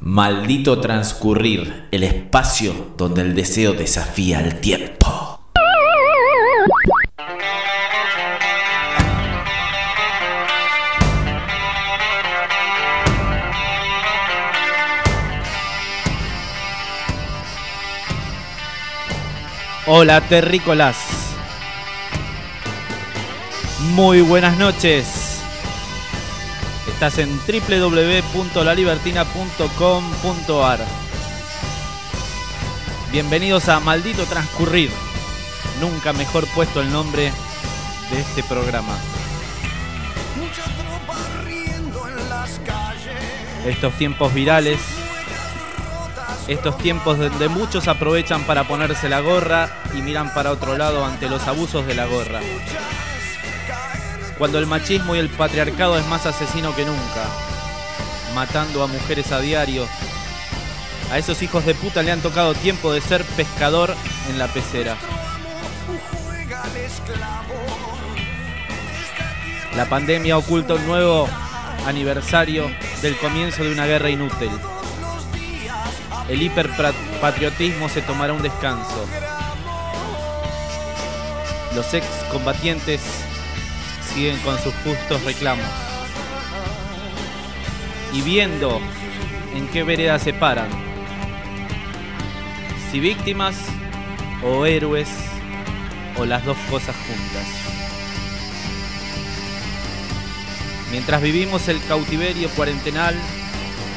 Maldito transcurrir, el espacio donde el deseo desafía el tiempo. Hola terrícolas. Muy buenas noches. Estás en www.lalibertina.com.ar. Bienvenidos a Maldito Transcurrir. Nunca mejor puesto el nombre de este programa. Estos tiempos virales estos tiempos donde muchos aprovechan para ponerse la gorra y miran para otro lado ante los abusos de la gorra. Cuando el machismo y el patriarcado es más asesino que nunca, matando a mujeres a diario. A esos hijos de puta le han tocado tiempo de ser pescador en la pecera. La pandemia oculta un nuevo aniversario del comienzo de una guerra inútil el hiperpatriotismo se tomará un descanso. Los excombatientes siguen con sus justos reclamos. Y viendo en qué vereda se paran. Si víctimas o héroes o las dos cosas juntas. Mientras vivimos el cautiverio cuarentenal,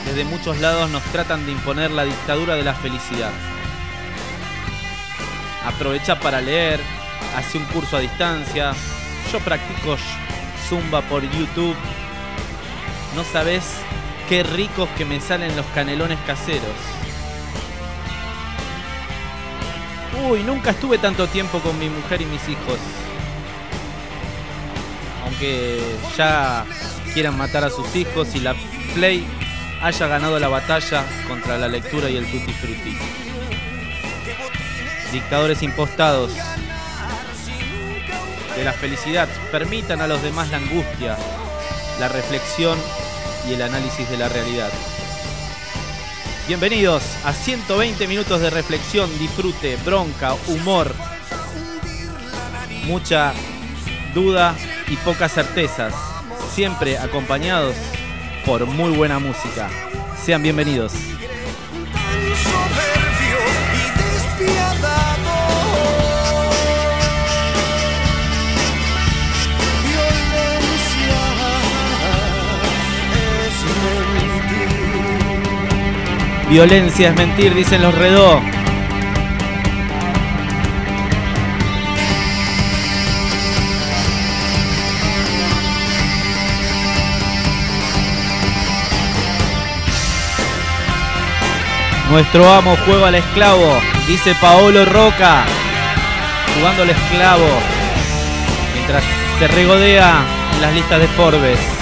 desde muchos lados nos tratan de imponer la dictadura de la felicidad. Aprovecha para leer, hace un curso a distancia, yo practico zumba por YouTube. No sabes qué ricos que me salen los canelones caseros. Uy, nunca estuve tanto tiempo con mi mujer y mis hijos. Aunque ya quieran matar a sus hijos y la Play haya ganado la batalla contra la lectura y el tutti. Dictadores impostados de la felicidad permitan a los demás la angustia, la reflexión y el análisis de la realidad. Bienvenidos a 120 minutos de reflexión, disfrute, bronca, humor, mucha duda y pocas certezas, siempre acompañados por muy buena música. Sean bienvenidos. Violencia es mentir, dicen los redó. Nuestro amo juega al esclavo, dice Paolo Roca, jugando al esclavo, mientras se regodea en las listas de Forbes.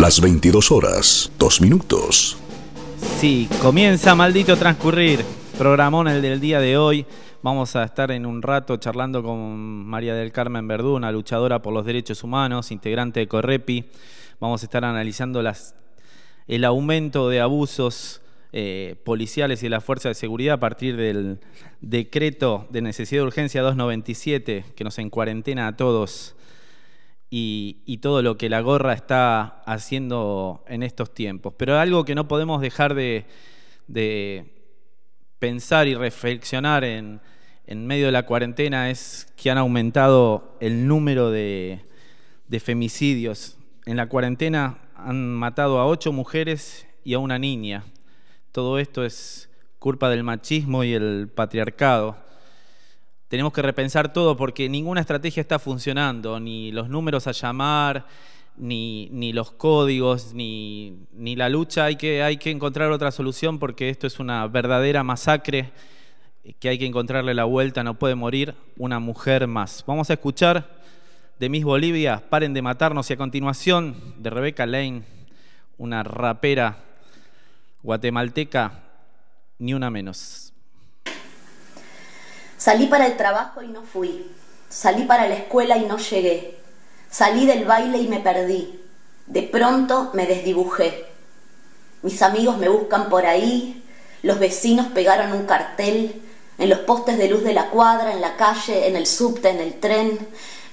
Las 22 horas, 2 minutos. Sí, comienza maldito transcurrir. Programón el del día de hoy. Vamos a estar en un rato charlando con María del Carmen Verdú, una luchadora por los derechos humanos, integrante de Correpi. Vamos a estar analizando el aumento de abusos eh, policiales y de la fuerza de seguridad a partir del decreto de necesidad de urgencia 297 que nos encuarentena a todos y, todo lo que la gorra está haciendo en estos tiempos. Pero algo que no podemos dejar de, pensar y reflexionar en, medio de la cuarentena es que han aumentado el número de, de femicidios. En la cuarentena han matado a ocho mujeres y a una niña. Todo esto es culpa del machismo y el patriarcado tenemos que repensar todo porque ninguna estrategia está funcionando, ni los números a llamar, ni, ni los códigos, ni, ni la lucha. Hay que, hay que encontrar otra solución porque esto es una verdadera masacre que hay que encontrarle la vuelta, no puede morir una mujer más. Vamos a escuchar de Miss Bolivia, Paren de matarnos y a continuación de Rebeca Lane, una rapera guatemalteca, ni una menos. Salí para el trabajo y no fui. Salí para la escuela y no llegué. Salí del baile y me perdí. De pronto me desdibujé. Mis amigos me buscan por ahí. Los vecinos pegaron un cartel en los postes de luz de la cuadra, en la calle, en el subte, en el tren.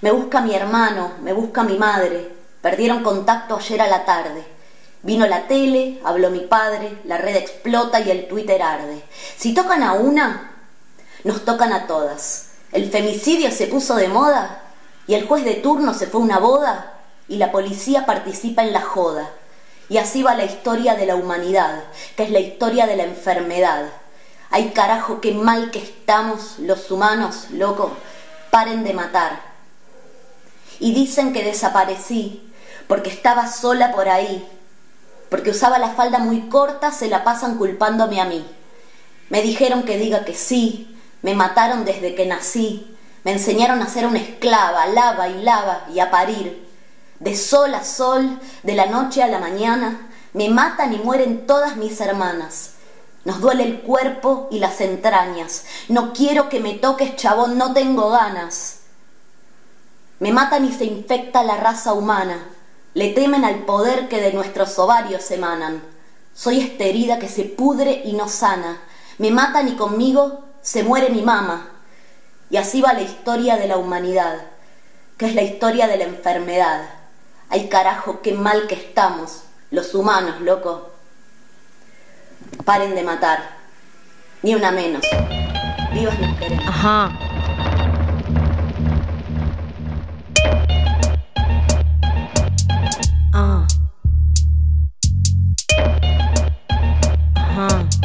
Me busca mi hermano, me busca mi madre. Perdieron contacto ayer a la tarde. Vino la tele, habló mi padre, la red explota y el Twitter arde. Si tocan a una, nos tocan a todas. El femicidio se puso de moda y el juez de turno se fue a una boda y la policía participa en la joda. Y así va la historia de la humanidad, que es la historia de la enfermedad Ay carajo, qué mal que estamos los humanos, loco. Paren de matar. Y dicen que desaparecí porque estaba sola por ahí. Porque usaba la falda muy corta, se la pasan culpándome a mí. Me dijeron que diga que sí, me mataron desde que nací, me enseñaron a ser una esclava, lava y lava y a parir. De sol a sol, de la noche a la mañana, me matan y mueren todas mis hermanas. Nos duele el cuerpo y las entrañas. No quiero que me toques, chabón, no tengo ganas. Me matan y se infecta la raza humana. Le temen al poder que de nuestros ovarios emanan. Soy esta herida que se pudre y no sana. Me matan y conmigo se muere mi mamá. Y así va la historia de la humanidad, que es la historia de la enfermedad. Ay carajo, qué mal que estamos, los humanos, loco. Paren de matar. Ni una menos. Vivas nos queremos. Ajá. Ah. Ajá.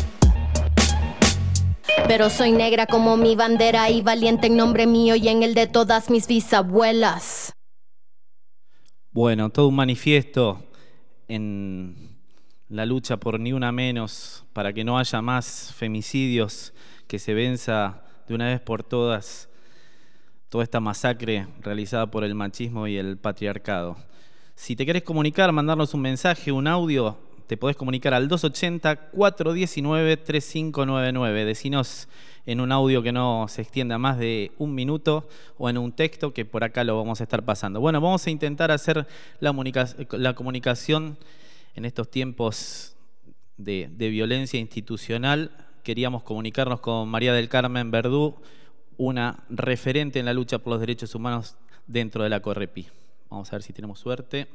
pero soy negra como mi bandera y valiente en nombre mío y en el de todas mis bisabuelas. Bueno, todo un manifiesto en la lucha por ni una menos, para que no haya más femicidios, que se venza de una vez por todas toda esta masacre realizada por el machismo y el patriarcado. Si te querés comunicar, mandarnos un mensaje, un audio, te podés comunicar al 280-419-3599. Decinos en un audio que no se extienda más de un minuto o en un texto que por acá lo vamos a estar pasando. Bueno, vamos a intentar hacer la, comunicación en estos tiempos de, de violencia institucional. Queríamos comunicarnos con María del Carmen Verdú, una referente en la lucha por los derechos humanos dentro de la Correpi. Vamos a ver si tenemos suerte.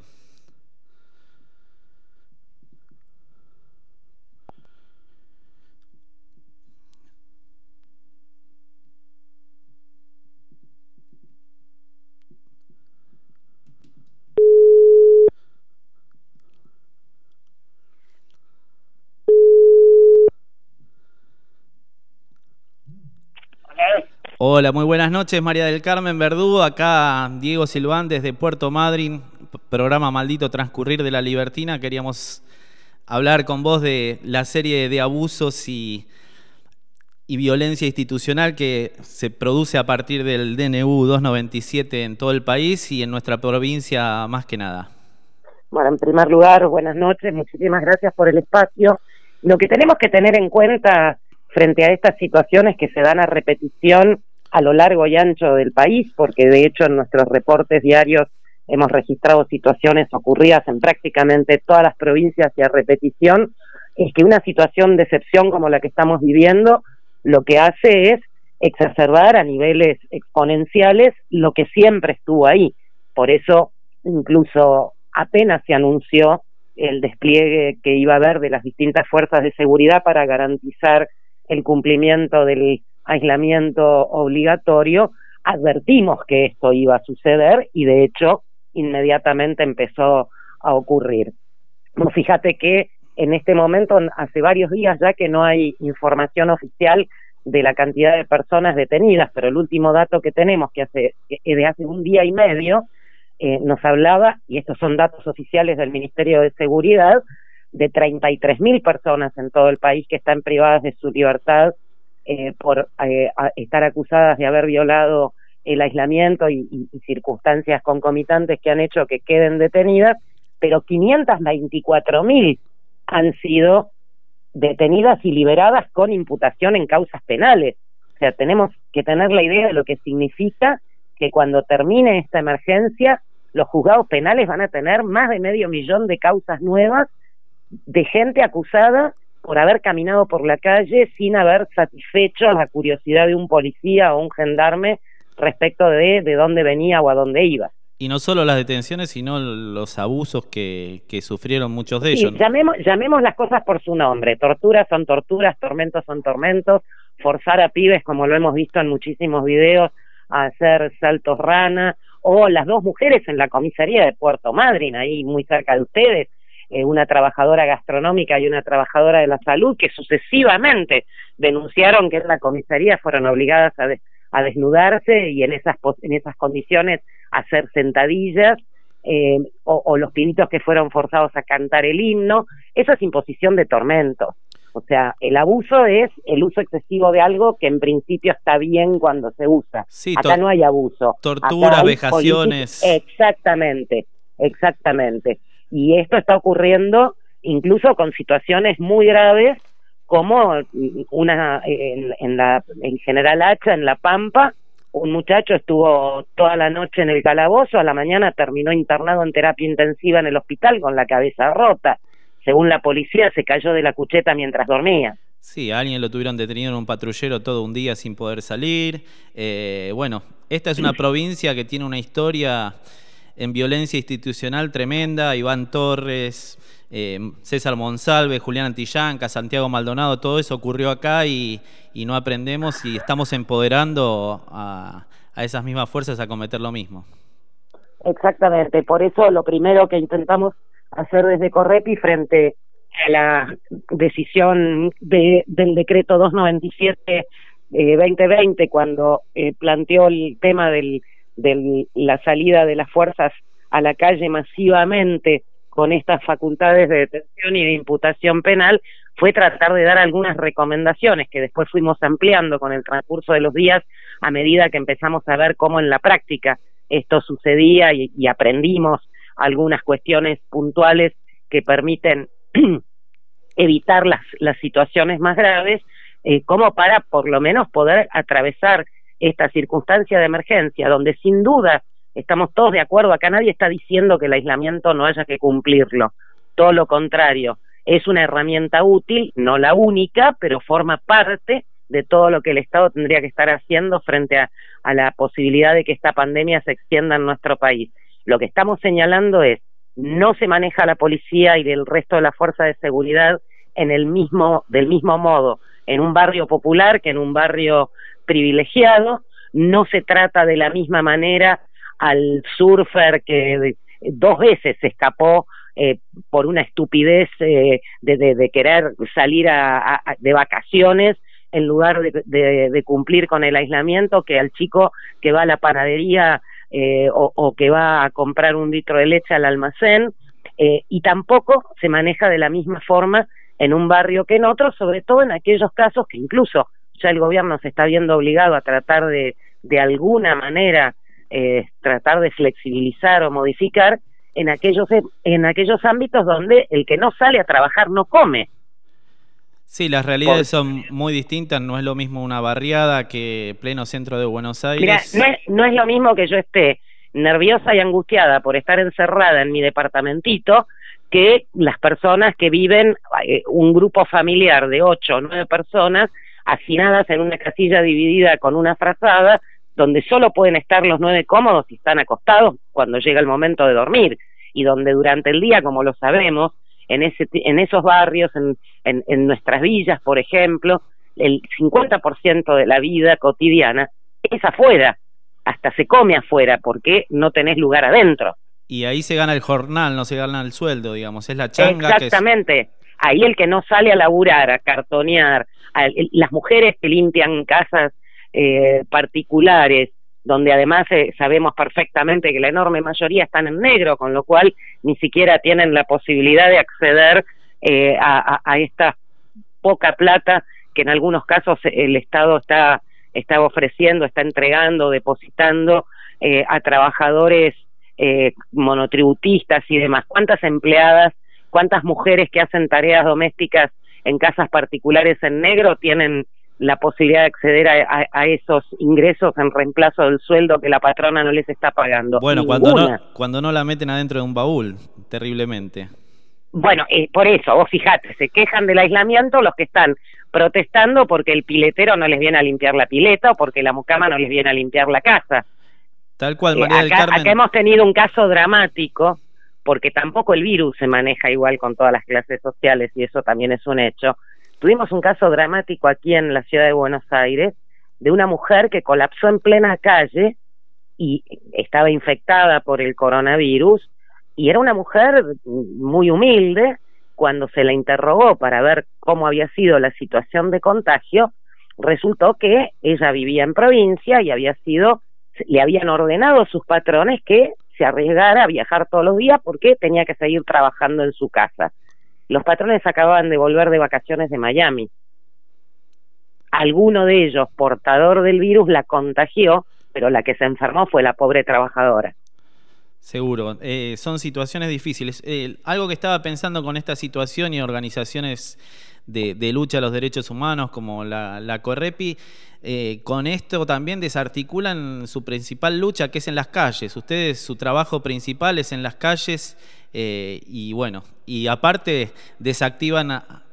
Hola, muy buenas noches, María del Carmen Verdú. Acá Diego Silván desde Puerto Madryn, programa Maldito Transcurrir de la Libertina. Queríamos hablar con vos de la serie de abusos y, y violencia institucional que se produce a partir del DNU 297 en todo el país y en nuestra provincia más que nada. Bueno, en primer lugar, buenas noches, muchísimas gracias por el espacio. Lo que tenemos que tener en cuenta frente a estas situaciones que se dan a repetición a lo largo y ancho del país, porque de hecho en nuestros reportes diarios hemos registrado situaciones ocurridas en prácticamente todas las provincias y a repetición, es que una situación de excepción como la que estamos viviendo lo que hace es exacerbar a niveles exponenciales lo que siempre estuvo ahí. Por eso, incluso apenas se anunció el despliegue que iba a haber de las distintas fuerzas de seguridad para garantizar el cumplimiento del aislamiento obligatorio, advertimos que esto iba a suceder y de hecho inmediatamente empezó a ocurrir. fíjate que en este momento, hace varios días ya que no hay información oficial de la cantidad de personas detenidas, pero el último dato que tenemos, que hace de hace un día y medio, eh, nos hablaba, y estos son datos oficiales del Ministerio de Seguridad, de 33.000 personas en todo el país que están privadas de su libertad eh, por eh, estar acusadas de haber violado el aislamiento y, circunstancias concomitantes que han hecho que queden detenidas, pero 524 mil han sido detenidas y liberadas con imputación en causas penales. O sea, tenemos que tener la idea de lo que significa que cuando termine esta emergencia, los juzgados penales van a tener más de medio millón de causas nuevas de gente acusada por haber caminado por la calle sin haber satisfecho la curiosidad de un policía o un gendarme respecto de de dónde venía o a dónde iba. Y no solo las detenciones, sino los abusos que, que sufrieron muchos de ellos. llamemos, llamemos las cosas por su nombre. Torturas son torturas, tormentos son tormentos. Forzar a pibes, como lo hemos visto en muchísimos videos, a hacer saltos rana. O las dos mujeres en la comisaría de Puerto Madryn, ahí muy cerca de ustedes, eh, una trabajadora gastronómica y una trabajadora de la salud que sucesivamente denunciaron que en la comisaría fueron obligadas a, a desnudarse y en esas, en esas condiciones hacer sentadillas. Eh, o, o, los pibitos que fueron forzados a cantar el himno, eso es imposición de tormentos. O sea, el abuso es el uso excesivo de algo que en principio está bien cuando se usa. Acá no hay abuso. Tortura, vejaciones. Exactamente, exactamente. Y esto está ocurriendo incluso con situaciones muy graves como una en, la en General Hacha en La Pampa un muchacho estuvo toda la noche en el calabozo, a la mañana terminó internado en terapia intensiva en el hospital con la cabeza rota. Según la policía, se cayó de la cucheta mientras dormía. Sí, a alguien lo tuvieron detenido en un patrullero todo un día sin poder salir. Eh, bueno, esta es una provincia que tiene una historia en violencia institucional tremenda, Iván Torres, eh, César Monsalve, Julián Antillanca, Santiago Maldonado, todo eso ocurrió acá y, no aprendemos y estamos empoderando a, esas mismas fuerzas a cometer lo mismo. Exactamente, por eso lo primero que intentamos hacer desde Correpi frente a la decisión de, del decreto 297 2020 eh, cuando eh, planteó el tema del de la salida de las fuerzas a la calle masivamente con estas facultades de detención y de imputación penal fue tratar de dar algunas recomendaciones que después fuimos ampliando con el transcurso de los días a medida que empezamos a ver cómo en la práctica esto sucedía y, aprendimos algunas cuestiones puntuales que permiten evitar las, las situaciones más graves, eh, como para por lo menos poder atravesar esta circunstancia de emergencia, donde sin duda estamos todos de acuerdo, acá nadie está diciendo que el aislamiento no haya que cumplirlo, todo lo contrario, es una herramienta útil, no la única, pero forma parte de todo lo que el Estado tendría que estar haciendo frente a, a la posibilidad de que esta pandemia se extienda en nuestro país. Lo que estamos señalando es, no se maneja la policía y el resto de la fuerza de seguridad en el mismo, del mismo modo en un barrio popular que en un barrio privilegiado, no se trata de la misma manera al surfer que dos veces se escapó eh, por una estupidez eh, de, querer salir a, de vacaciones en lugar de, cumplir con el aislamiento que al chico que va a la panadería eh, o, que va a comprar un litro de leche al almacén y tampoco se maneja de la misma forma en un barrio que en otro, sobre todo en aquellos casos que incluso ya el gobierno se está viendo obligado a tratar de, de alguna manera, tratar de flexibilizar o modificar, en aquellos, en aquellos ámbitos donde el que no sale a trabajar no come. Sí, las realidades son muy distintas. No es lo mismo una barriada que pleno centro de Buenos Aires. Mira, no es, no es lo mismo que yo esté nerviosa y angustiada por estar encerrada en mi departamentito que las personas que viven eh, un grupo familiar de ocho o nueve personas hacinadas en una casilla dividida con una frazada donde solo pueden estar los nueve cómodos y están acostados cuando llega el momento de dormir, y donde durante el día, como lo sabemos, en, ese, en esos barrios, en, en, nuestras villas, por ejemplo, el 50% de la vida cotidiana es afuera, hasta se come afuera, porque no tenés lugar adentro. Y ahí se gana el jornal, no se gana el sueldo, digamos, es la changa. Exactamente. Ahí el que no sale a laburar, a cartonear, las mujeres que limpian casas eh, particulares, donde además eh, sabemos perfectamente que la enorme mayoría están en negro, con lo cual ni siquiera tienen la posibilidad de acceder eh, a, esta poca plata que en algunos casos el Estado está, está ofreciendo, está entregando, depositando a trabajadores monotributistas y demás. ¿Cuántas empleadas, cuántas mujeres que hacen tareas domésticas en casas particulares en negro tienen la posibilidad de acceder a, esos ingresos en reemplazo del sueldo que la patrona no les está pagando. Bueno, cuando no, cuando no la meten adentro de un baúl, terriblemente. Bueno, eh, por eso, vos fijate, se quejan del aislamiento los que están protestando porque el piletero no les viene a limpiar la pileta o porque la mucama no les viene a limpiar la casa. Tal cual, eh, María del Carmen. Acá hemos tenido un caso dramático porque tampoco el virus se maneja igual con todas las clases sociales y eso también es un hecho. Tuvimos un caso dramático aquí en la ciudad de Buenos Aires de una mujer que colapsó en plena calle y estaba infectada por el coronavirus y era una mujer muy humilde. Cuando se la interrogó para ver cómo había sido la situación de contagio resultó que ella vivía en provincia y había sido le habían ordenado sus patrones que se arriesgara a viajar todos los días porque tenía que seguir trabajando en su casa los patrones acababan de volver de vacaciones de Miami. Alguno de ellos, portador del virus, la contagió, pero la que se enfermó fue la pobre trabajadora. Seguro, eh, son situaciones difíciles. Eh, algo que estaba pensando con esta situación y organizaciones de, lucha a los derechos humanos como la, la Correpi, eh, con esto también desarticulan su principal lucha que es en las calles. Ustedes, su trabajo principal es en las calles eh, y bueno, y aparte desactivan a,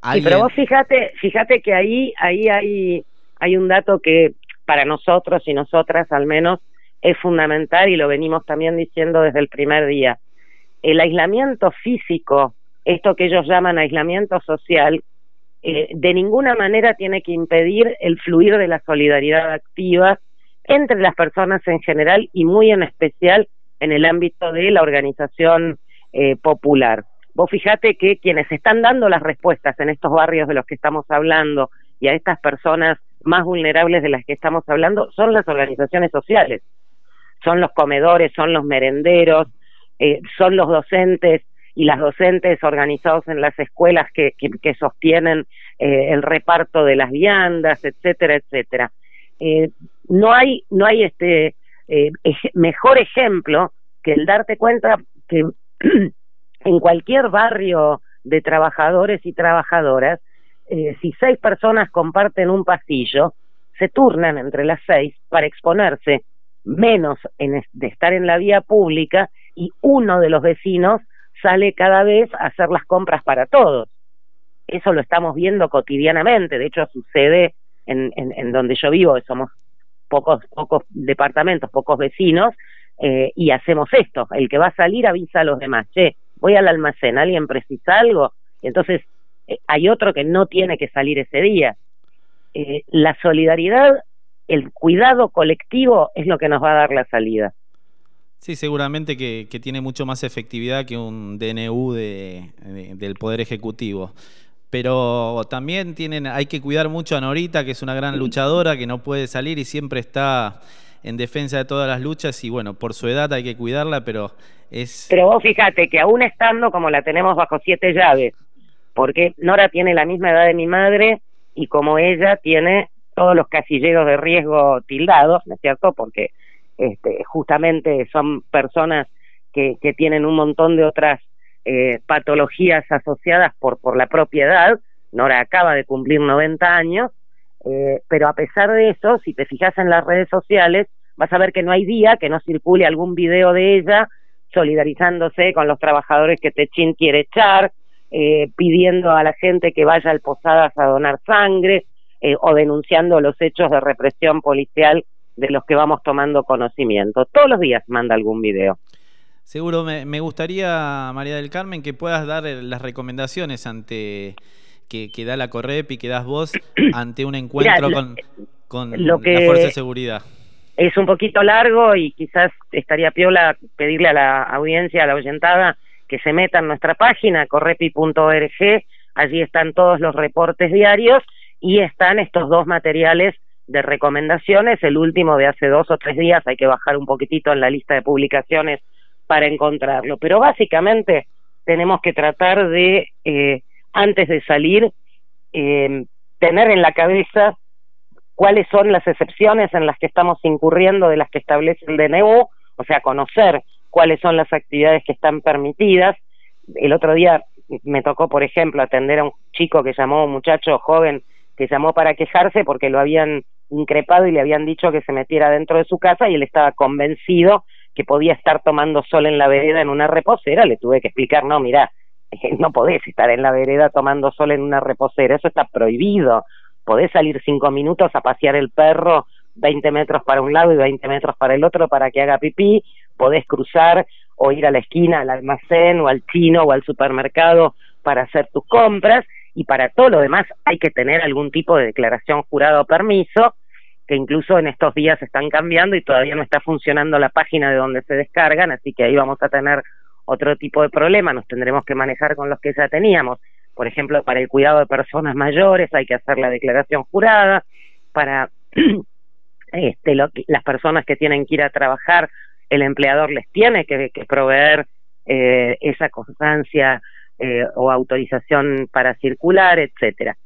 alguien. pero vos fíjate, fíjate que ahí, ahí hay, hay un dato que para nosotros y nosotras al menos es fundamental y lo venimos también diciendo desde el primer día. El aislamiento físico, esto que ellos llaman aislamiento social, eh, de ninguna manera tiene que impedir el fluir de la solidaridad activa entre las personas en general y muy en especial en el ámbito de la organización eh, popular. Vos fijate que quienes están dando las respuestas en estos barrios de los que estamos hablando y a estas personas más vulnerables de las que estamos hablando son las organizaciones sociales, son los comedores, son los merenderos, eh, son los docentes y las docentes organizados en las escuelas que, que, sostienen eh, el reparto de las viandas, etcétera, etcétera. no hay, no hay este mejor ejemplo que el darte cuenta que en cualquier barrio de trabajadores y trabajadoras, eh, si seis personas comparten un pasillo, se turnan entre las seis para exponerse menos en de estar en la vía pública y uno de los vecinos sale cada vez a hacer las compras para todos. Eso lo estamos viendo cotidianamente, de hecho sucede en, donde yo vivo, somos pocos, pocos departamentos, pocos vecinos, eh, y hacemos esto, el que va a salir avisa a los demás, che, voy al almacén, alguien precisa algo, entonces eh, hay otro que no tiene que salir ese día. Eh, la solidaridad, el cuidado colectivo es lo que nos va a dar la salida. Sí, seguramente que, tiene mucho más efectividad que un DNU de, del Poder Ejecutivo. Pero también tienen, hay que cuidar mucho a Norita, que es una gran luchadora, que no puede salir y siempre está en defensa de todas las luchas. Y bueno, por su edad hay que cuidarla, pero es. Pero vos fíjate que aún estando como la tenemos bajo siete llaves, porque Nora tiene la misma edad de mi madre y como ella tiene todos los casilleros de riesgo tildados, ¿no es cierto? Porque este, justamente son personas que, tienen un montón de otras eh, patologías asociadas por, por la propiedad. Nora acaba de cumplir 90 años, eh, pero a pesar de eso, si te fijas en las redes sociales, vas a ver que no hay día que no circule algún video de ella solidarizándose con los trabajadores que Techín quiere echar, eh, pidiendo a la gente que vaya al Posadas a donar sangre o denunciando los hechos de represión policial de los que vamos tomando conocimiento. Todos los días manda algún video. Seguro, me, gustaría, María del Carmen, que puedas dar eh, las recomendaciones ante que, da la Correp y que das vos ante un encuentro con, con la Fuerza de Seguridad. Es un poquito largo y quizás estaría piola pedirle a la audiencia, a la oyentada, que se meta en nuestra página, correpi.org, allí están todos los reportes diarios y están estos dos materiales de recomendaciones, el último de hace dos o tres días, hay que bajar un poquitito en la lista de publicaciones para encontrarlo, pero básicamente tenemos que tratar de, eh, antes de salir, eh, tener en la cabeza cuáles son las excepciones en las que estamos incurriendo de las que establece el DNU, o sea, conocer cuáles son las actividades que están permitidas. El otro día me tocó, por ejemplo, atender a un chico que llamó, un muchacho joven, que llamó para quejarse porque lo habían increpado y le habían dicho que se metiera dentro de su casa y él estaba convencido que podía estar tomando sol en la vereda en una reposera. Le tuve que explicar, no, mira, no podés estar en la vereda tomando sol en una reposera, eso está prohibido. Podés salir cinco minutos a pasear el perro 20 metros para un lado y 20 metros para el otro para que haga pipí, podés cruzar o ir a la esquina, al almacén o al chino o al supermercado para hacer tus compras y para todo lo demás hay que tener algún tipo de declaración jurada o permiso que incluso en estos días están cambiando y todavía no está funcionando la página de donde se descargan, así que ahí vamos a tener otro tipo de problema, nos tendremos que manejar con los que ya teníamos. Por ejemplo, para el cuidado de personas mayores hay que hacer la declaración jurada, para este, las personas que tienen que ir a trabajar el empleador les tiene que, proveer eh, esa constancia eh, o autorización para circular, etcétera.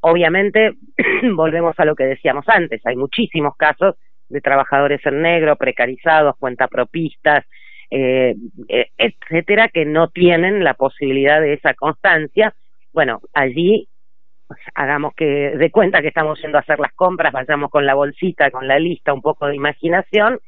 Obviamente, volvemos a lo que decíamos antes, hay muchísimos casos de trabajadores en negro, precarizados, cuentapropistas, eh, eh, etcétera, que no tienen la posibilidad de esa constancia. Bueno, allí pues, hagamos que de cuenta que estamos yendo a hacer las compras, vayamos con la bolsita, con la lista, un poco de imaginación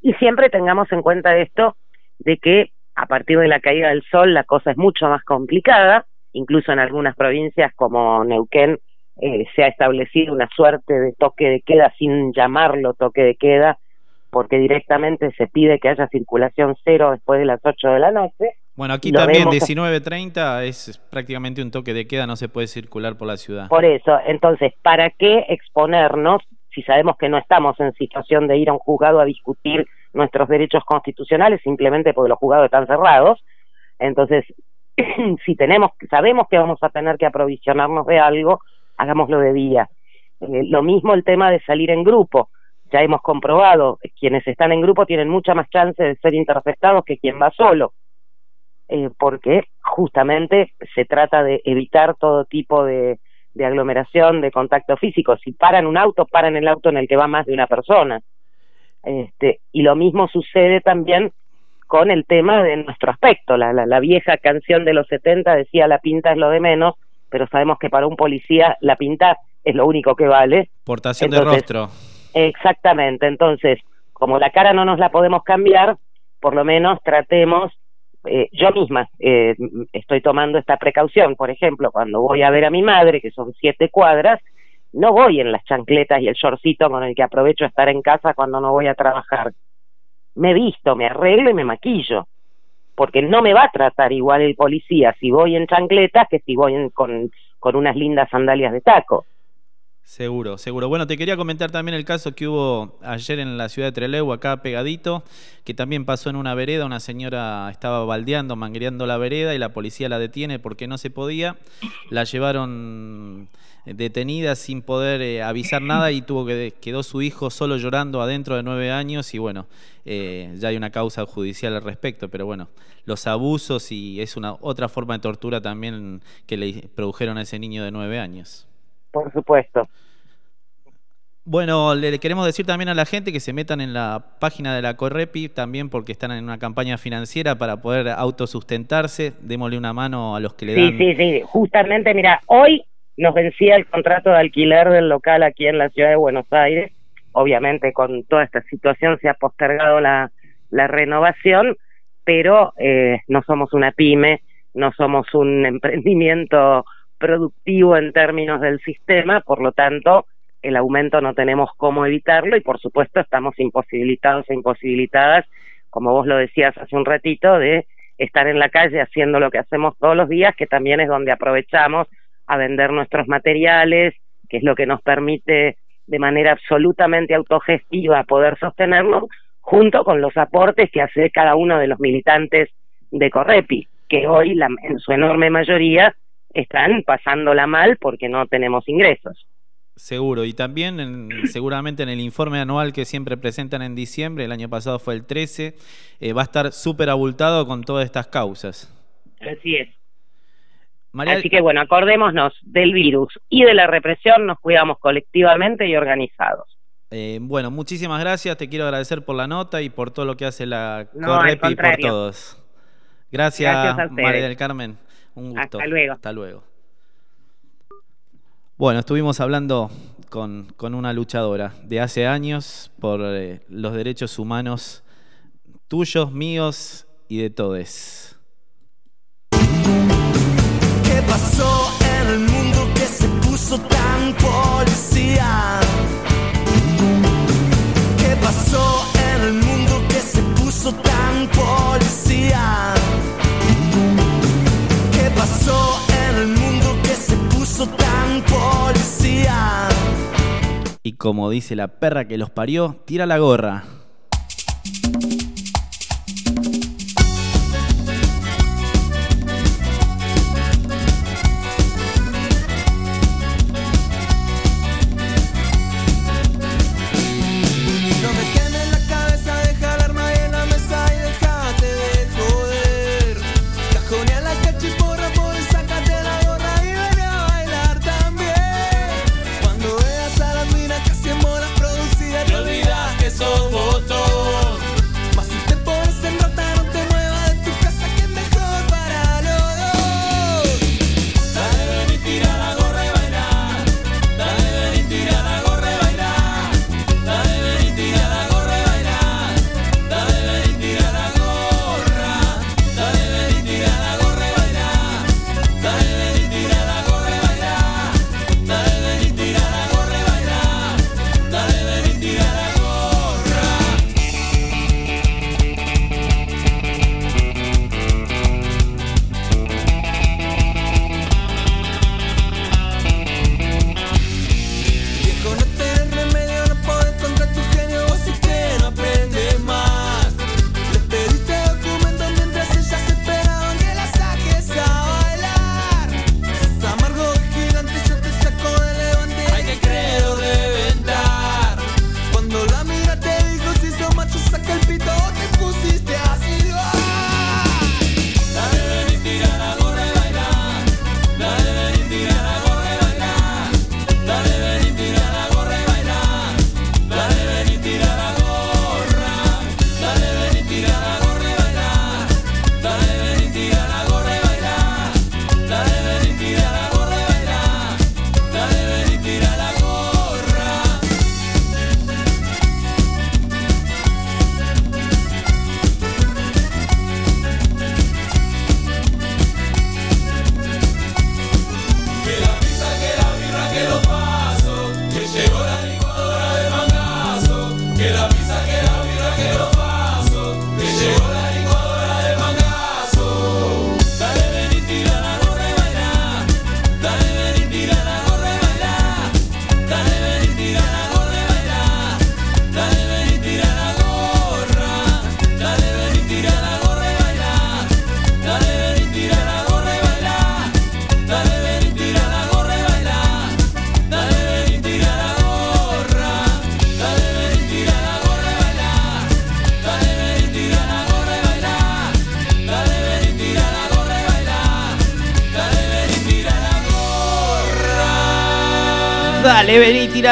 y siempre tengamos en cuenta esto de que a partir de la caída del sol la cosa es mucho más complicada, incluso en algunas provincias como Neuquén eh, se ha establecido una suerte de toque de queda sin llamarlo toque de queda, porque directamente se pide que haya circulación cero después de las 8 de la noche. Bueno, aquí también 19.30 es prácticamente un toque de queda, no se puede circular por la ciudad. Por eso, entonces, ¿para qué exponernos si sabemos que no estamos en situación de ir a un juzgado a discutir nuestros derechos constitucionales simplemente porque los juzgados están cerrados. Entonces, si tenemos, sabemos que vamos a tener que aprovisionarnos de algo, hagámoslo de día. Eh, lo mismo el tema de salir en grupo. Ya hemos comprobado, quienes están en grupo tienen mucha más chance de ser interceptados que quien va solo, eh, porque justamente se trata de evitar todo tipo de, de aglomeración, de contacto físico. Si paran un auto, paran el auto en el que va más de una persona. Este, y lo mismo sucede también con el tema de nuestro aspecto. La, la, vieja canción de los 70 decía la pinta es lo de menos, pero sabemos que para un policía la pinta es lo único que vale. Portación de rostro. Exactamente, entonces, como la cara no nos la podemos cambiar, por lo menos tratemos, eh, yo misma eh, estoy tomando esta precaución, por ejemplo, cuando voy a ver a mi madre, que son siete cuadras, no voy en las chancletas y el shortcito con el que aprovecho estar en casa cuando no voy a trabajar. Me visto, me arreglo y me maquillo, porque no me va a tratar igual el policía si voy en chancletas que si voy con, con unas lindas sandalias de taco. Seguro, seguro. Bueno, te quería comentar también el caso que hubo ayer en la ciudad de Trelew, acá pegadito, que también pasó en una vereda. Una señora estaba baldeando, manguereando la vereda y la policía la detiene porque no se podía. La llevaron detenida sin poder eh, avisar nada y tuvo que quedó su hijo solo llorando adentro de nueve años y bueno, eh, ya hay una causa judicial al respecto, pero bueno, los abusos y es una otra forma de tortura también que le produjeron a ese niño de nueve años. Por supuesto. Bueno, le queremos decir también a la gente que se metan en la página de la Correpi, también porque están en una campaña financiera para poder autosustentarse. Démosle una mano a los que le dan. Sí, sí, sí. Justamente, mira, hoy nos vencía el contrato de alquiler del local aquí en la ciudad de Buenos Aires. Obviamente, con toda esta situación se ha postergado la, la renovación, pero eh, no somos una pyme, no somos un emprendimiento productivo en términos del sistema, por lo tanto, el aumento no tenemos cómo evitarlo y, por supuesto, estamos imposibilitados e imposibilitadas, como vos lo decías hace un ratito, de estar en la calle haciendo lo que hacemos todos los días, que también es donde aprovechamos a vender nuestros materiales, que es lo que nos permite de manera absolutamente autogestiva poder sostenernos, junto con los aportes que hace cada uno de los militantes de Correpi, que hoy en su enorme mayoría están pasándola mal porque no tenemos ingresos. Seguro, y también seguramente en el informe anual que siempre presentan en diciembre, el año pasado fue el 13, eh, va a estar súper abultado con todas estas causas. Así es. Así que bueno, acordémonos del virus y de la represión, nos cuidamos colectivamente y organizados. Eh, bueno, muchísimas gracias, te quiero agradecer por la nota y por todo lo que hace la no, y por todos. Gracias, María del Carmen. Un gusto. Hasta luego. Hasta luego. Bueno, estuvimos hablando con, una luchadora de hace años por eh, los derechos humanos tuyos, míos y de todos pasó en el mundo que se puso tan policía? ¿Qué pasó en el mundo que se puso tan policía? ¿Qué pasó en el mundo que se puso tan policía? Y como dice la perra que los parió, tira la gorra.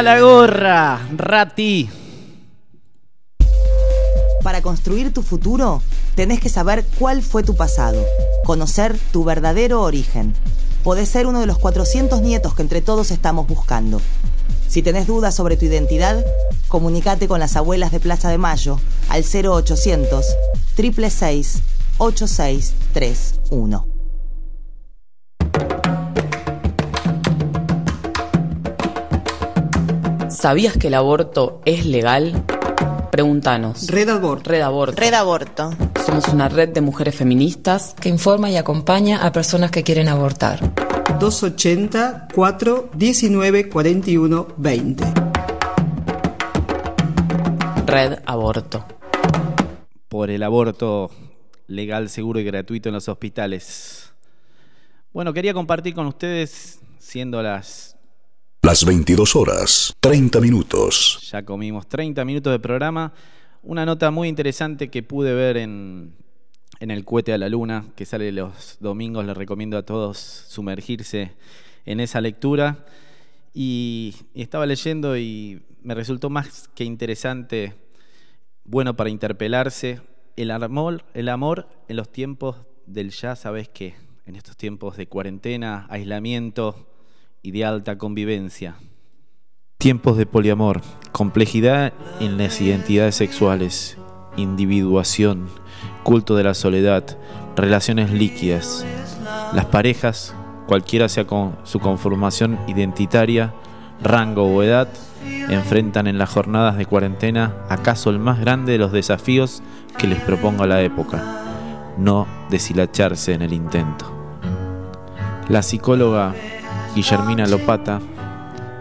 La gorra, Rati. Para construir tu futuro, tenés que saber cuál fue tu pasado, conocer tu verdadero origen. Podés ser uno de los 400 nietos que entre todos estamos buscando. Si tenés dudas sobre tu identidad, comunícate con las abuelas de Plaza de Mayo al 0800 666 8631. ¿Sabías que el aborto es legal? Pregúntanos. Red Aborto. Red Aborto. Red Aborto. Somos una red de mujeres feministas que informa y acompaña a personas que quieren abortar. 280 419 41 20. Red Aborto. Por el aborto legal, seguro y gratuito en los hospitales. Bueno, quería compartir con ustedes, siendo las las 22 horas, 30 minutos. Ya comimos 30 minutos de programa. Una nota muy interesante que pude ver en, en el cohete a la luna, que sale los domingos. Les recomiendo a todos sumergirse en esa lectura. Y, y, estaba leyendo y me resultó más que interesante, bueno para interpelarse, el amor, el amor en los tiempos del ya, ¿sabes qué? En estos tiempos de cuarentena, aislamiento, y de alta convivencia. Tiempos de poliamor, complejidad en las identidades sexuales, individuación, culto de la soledad, relaciones líquidas. Las parejas, cualquiera sea con su conformación identitaria, rango o edad, enfrentan en las jornadas de cuarentena acaso el más grande de los desafíos que les proponga la época, no deshilacharse en el intento. La psicóloga Guillermina Lopata,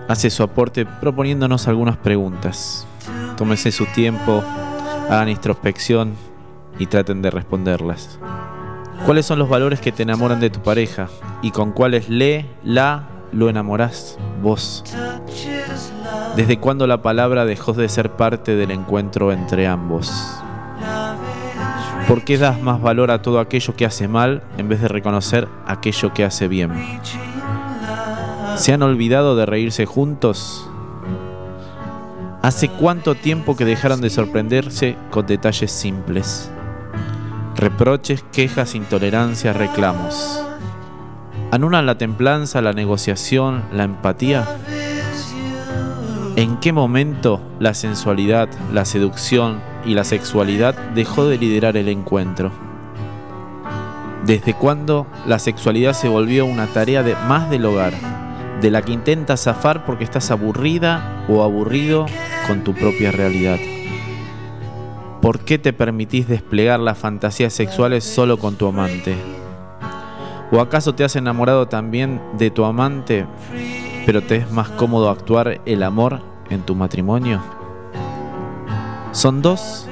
hace su aporte proponiéndonos algunas preguntas. Tómese su tiempo, hagan introspección y traten de responderlas. ¿Cuáles son los valores que te enamoran de tu pareja y con cuáles le, la, lo enamorás vos? ¿Desde cuándo la palabra dejó de ser parte del encuentro entre ambos? ¿Por qué das más valor a todo aquello que hace mal en vez de reconocer aquello que hace bien? ¿Se han olvidado de reírse juntos? ¿Hace cuánto tiempo que dejaron de sorprenderse con detalles simples? Reproches, quejas, intolerancias, reclamos. ¿Anulan la templanza, la negociación, la empatía? ¿En qué momento la sensualidad, la seducción y la sexualidad dejó de liderar el encuentro? ¿Desde cuándo la sexualidad se volvió una tarea de más del hogar? De la que intentas zafar porque estás aburrida o aburrido con tu propia realidad. ¿Por qué te permitís desplegar las fantasías sexuales solo con tu amante? ¿O acaso te has enamorado también de tu amante, pero te es más cómodo actuar el amor en tu matrimonio? ¿Son dos?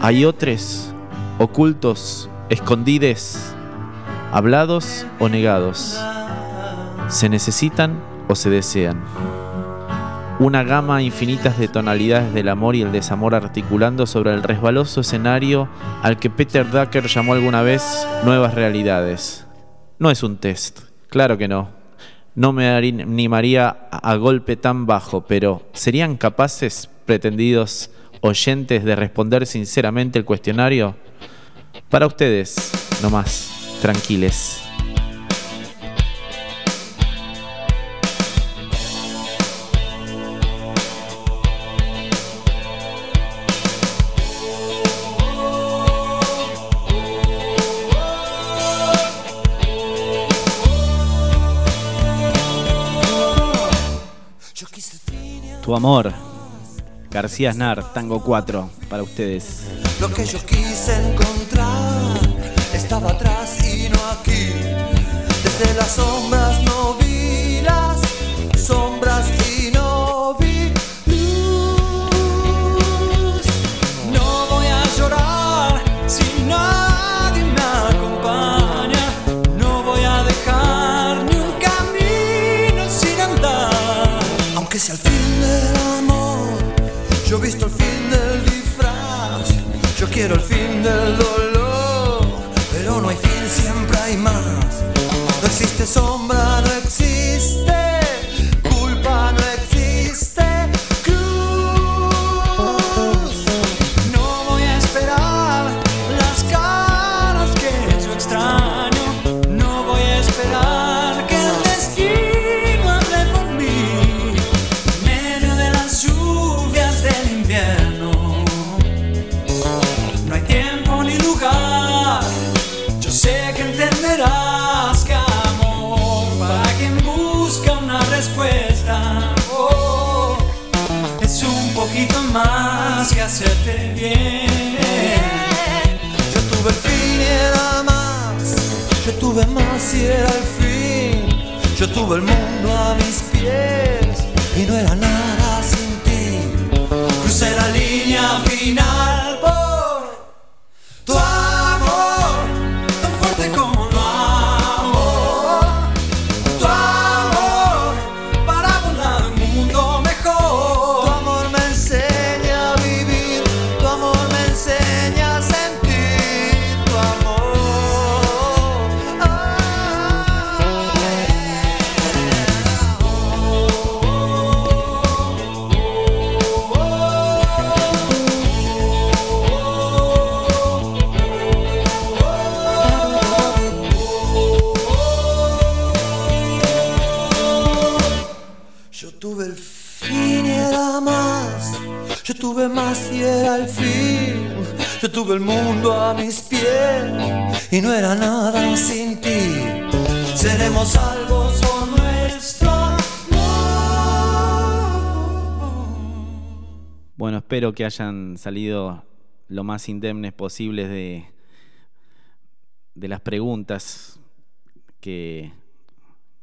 ¿Hay otros? ¿Ocultos? ¿Escondides? ¿Hablados o negados? Se necesitan o se desean. Una gama infinita de tonalidades del amor y el desamor articulando sobre el resbaloso escenario al que Peter Ducker llamó alguna vez nuevas realidades. No es un test, claro que no. No me animaría a golpe tan bajo, pero ¿serían capaces, pretendidos oyentes, de responder sinceramente el cuestionario? Para ustedes, nomás, tranquiles. Tu amor. García Snar, Tango 4, para ustedes. Lo que yo quise encontrar estaba atrás y no aquí. Desde las sombras no vi quiero el fin del dolor, Yo tuve el fin y era más. Yo tuve más y era el fin. Yo tuve el mundo a mis pies y no era nada sin ti. Crucé la línea final tuve el mundo a mis pies y no era nada sin ti. Seremos salvos por nuestro Bueno, espero que hayan salido lo más indemnes posibles de, de las preguntas que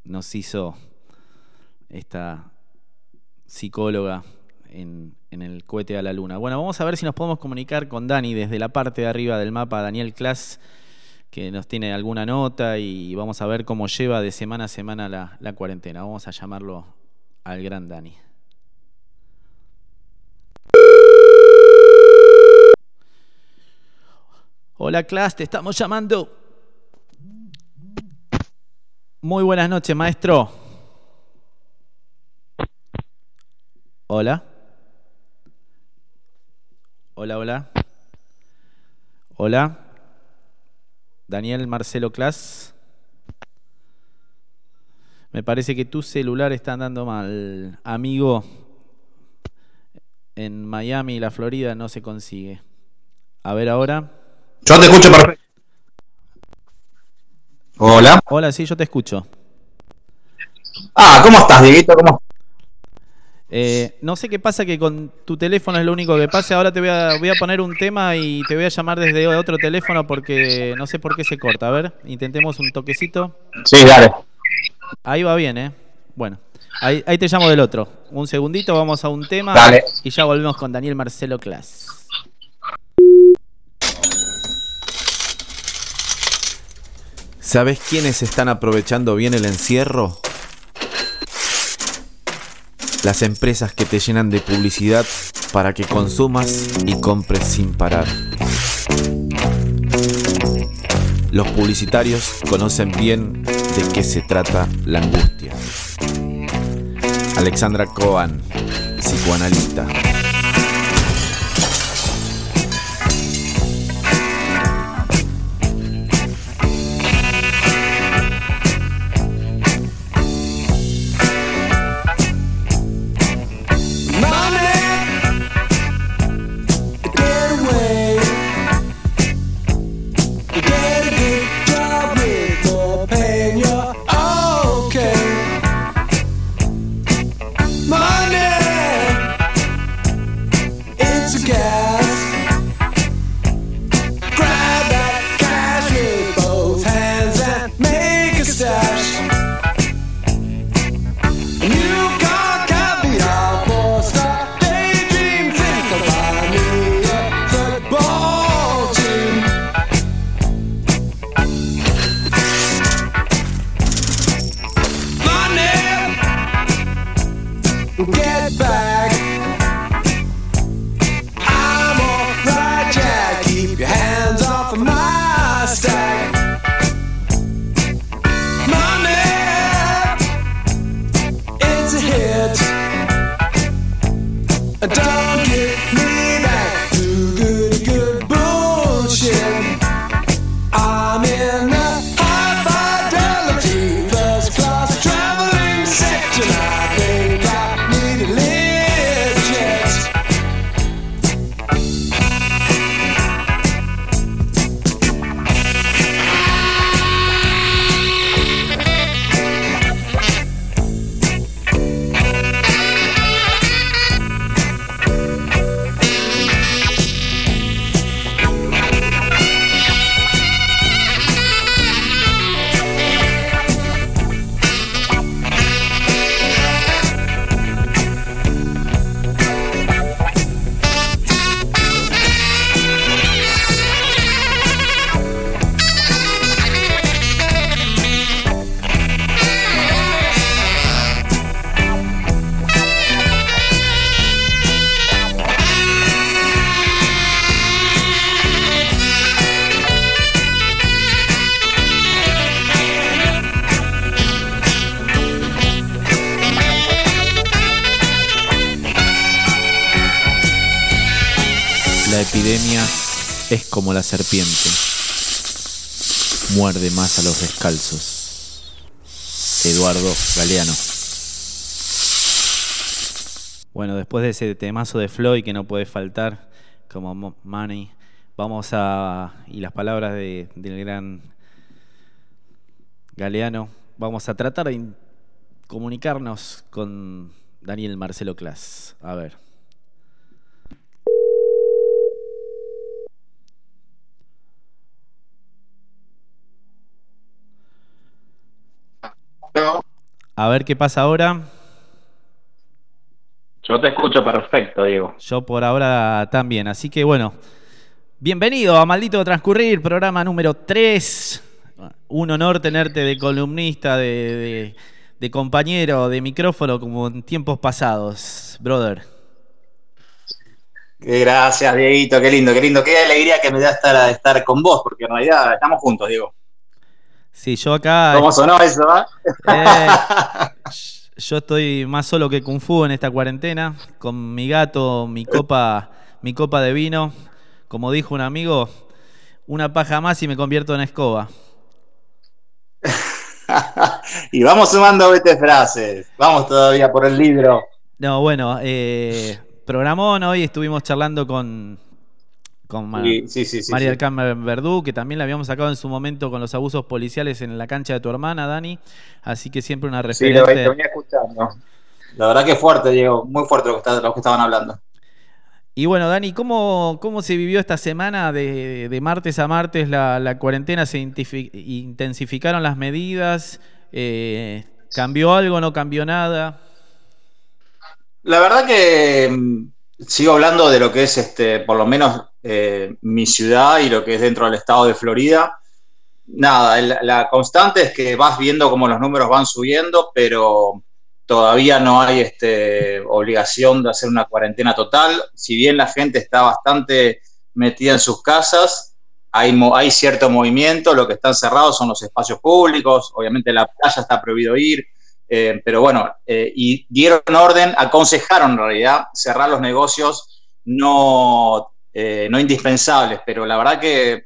nos hizo esta psicóloga en, el cohete a la luna. Bueno, vamos a ver si nos podemos comunicar con Dani desde la parte de arriba del mapa, Daniel Klass, que nos tiene alguna nota y vamos a ver cómo lleva de semana a semana la, la cuarentena. Vamos a llamarlo al gran Dani. Hola, Klass, te estamos llamando. Muy buenas noches, maestro. Hola. Hola, hola. Hola. Daniel Marcelo Clas. Me parece que tu celular está andando mal. Amigo, en Miami, la Florida, no se consigue. A ver ahora. Yo te escucho perfecto. Hola. Hola, sí, yo te escucho. Ah, ¿cómo estás, Dieguito? ¿Cómo Eh, no sé qué pasa que con tu teléfono es lo único que pasa. Ahora te voy a, voy a poner un tema y te voy a llamar desde otro teléfono porque no sé por qué se corta. A ver, intentemos un toquecito. Sí, dale. Ahí va bien, ¿eh? Bueno, ahí, ahí te llamo del otro. Un segundito, vamos a un tema Dale. y ya volvemos con Daniel Marcelo Clas. ¿Sabes quiénes están aprovechando bien el encierro? Las empresas que te llenan de publicidad para que consumas y compres sin parar. Los publicitarios conocen bien de qué se trata la angustia. Alexandra Cohen, psicoanalista. Serpiente. Muerde más a los descalzos. Eduardo Galeano. Bueno, después de ese temazo de Floyd que no puede faltar, como Mo- Money, vamos a. y las palabras de- del gran Galeano, vamos a tratar de comunicarnos con Daniel Marcelo Clas. A ver. A ver qué pasa ahora. Yo te escucho perfecto, Diego. Yo por ahora también. Así que bueno, bienvenido a Maldito Transcurrir, programa número 3. Un honor tenerte de columnista, de, de- de compañero, de micrófono, como en tiempos pasados, brother. Gracias, Dieguito, qué lindo, qué lindo. Qué alegría que me da estar, estar con vos, porque en realidad estamos juntos, Diego. Sí, yo acá. ¿Cómo sonó eso, ah? Eh, yo estoy más solo que Kung Fu en esta cuarentena, con mi gato, mi copa, mi copa de vino. Como dijo un amigo, una paja más y me convierto en escoba. Y vamos sumando vete frases. Vamos todavía por el libro. No, bueno, eh, programón hoy estuvimos charlando con, con Ma- Sí, sí, sí, sí, María del Carmen Verdú, que también la habíamos sacado en su momento con los abusos policiales en la cancha de tu hermana, Dani. Así que siempre una Sí, lo, lo venía escuchando. La verdad que fuerte, Diego. Muy fuerte lo que, está- lo que estaban hablando. Y bueno, Dani, ¿cómo, cómo se vivió esta semana de, de martes a martes la, la cuarentena? ¿Se intensificaron las medidas? Eh, ¿Cambió algo? ¿No cambió nada? La verdad que mm, sigo hablando de lo que es, este, por lo menos, eh, mi ciudad y lo que es dentro del estado de Florida. Nada, la constante es que vas viendo cómo los números van subiendo, pero todavía no hay este, obligación de hacer una cuarentena total. Si bien la gente está bastante metida en sus casas, hay, hay cierto movimiento, lo que están cerrados son los espacios públicos, obviamente la playa está prohibido ir, eh, pero bueno, eh, y dieron orden, aconsejaron en realidad cerrar los negocios no, eh, no indispensables, pero la verdad que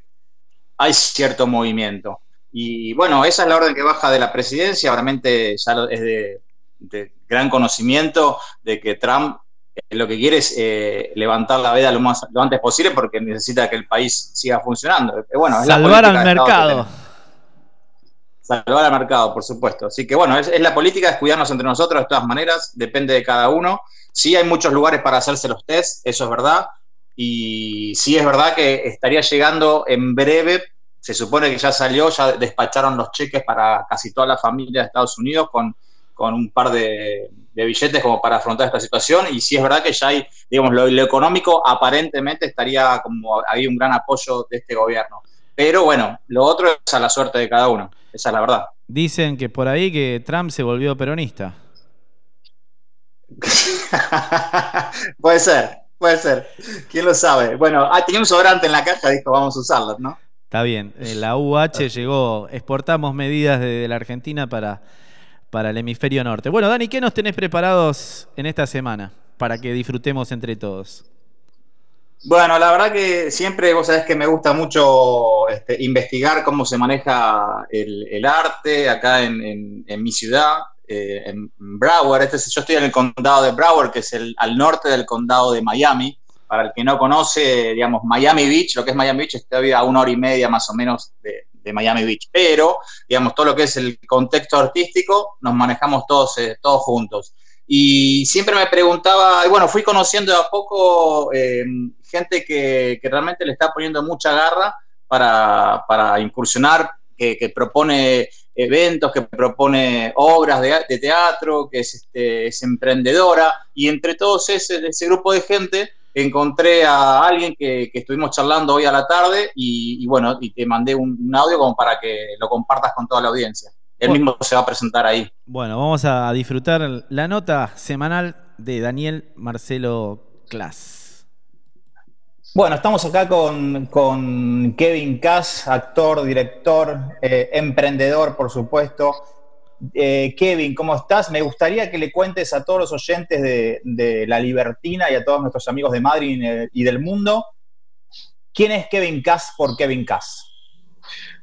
hay cierto movimiento. Y bueno, esa es la orden que baja de la presidencia, realmente ya es de, de gran conocimiento de que Trump eh, lo que quiere es eh, levantar la veda lo, más, lo antes posible porque necesita que el país siga funcionando. Bueno, es Salvar al mercado. Salvar al mercado, por supuesto. Así que bueno, es, es la política, es cuidarnos entre nosotros de todas maneras, depende de cada uno. Sí hay muchos lugares para hacerse los test, eso es verdad. Y sí es verdad que estaría llegando en breve, se supone que ya salió, ya despacharon los cheques para casi toda la familia de Estados Unidos con, con un par de, de billetes como para afrontar esta situación. Y sí es verdad que ya hay, digamos, lo, lo económico aparentemente estaría como, hay un gran apoyo de este gobierno. Pero bueno, lo otro es a la suerte de cada uno, esa es la verdad. Dicen que por ahí que Trump se volvió peronista. puede ser, puede ser. ¿Quién lo sabe? Bueno, ah, tenía un sobrante en la caja, dijo, vamos a usarlo, ¿no? Está bien. eh, La UH llegó, exportamos medidas desde la Argentina para, para el hemisferio norte. Bueno, Dani, ¿qué nos tenés preparados en esta semana para que disfrutemos entre todos? Bueno, la verdad que siempre, vos sabés que me gusta mucho este, investigar cómo se maneja el, el arte acá en, en- en mi ciudad, eh, en Broward. Este es- yo estoy en el condado de Broward, que es el, al norte del condado de Miami. Para el que no conoce, digamos, Miami Beach, lo que es Miami Beach está a una hora y media más o menos de, Miami Beach. Pero, digamos, todo lo que es el contexto artístico, nos manejamos todos, eh, todos juntos. Y siempre me preguntaba, y bueno, fui conociendo a poco eh, gente que, realmente le está poniendo mucha garra para, para incursionar, que propone eventos, que propone obras de, de teatro, que es, este, es emprendedora. Y entre todos ese, ese grupo de gente encontré a alguien que, que estuvimos charlando hoy a la tarde y, y bueno, y te mandé un, un audio como para que lo compartas con toda la audiencia. Él Bueno. mismo se va a presentar ahí. Bueno, vamos a disfrutar la nota semanal de Daniel Marcelo Clas. Bueno, estamos acá con, con Kevin Cass, actor, director, eh, emprendedor, por supuesto. Eh, Kevin, ¿cómo estás? Me gustaría que le cuentes a todos los oyentes de, de La Libertina y a todos nuestros amigos de Madrid y del mundo ¿Quién es Kevin Cass por Kevin Cass?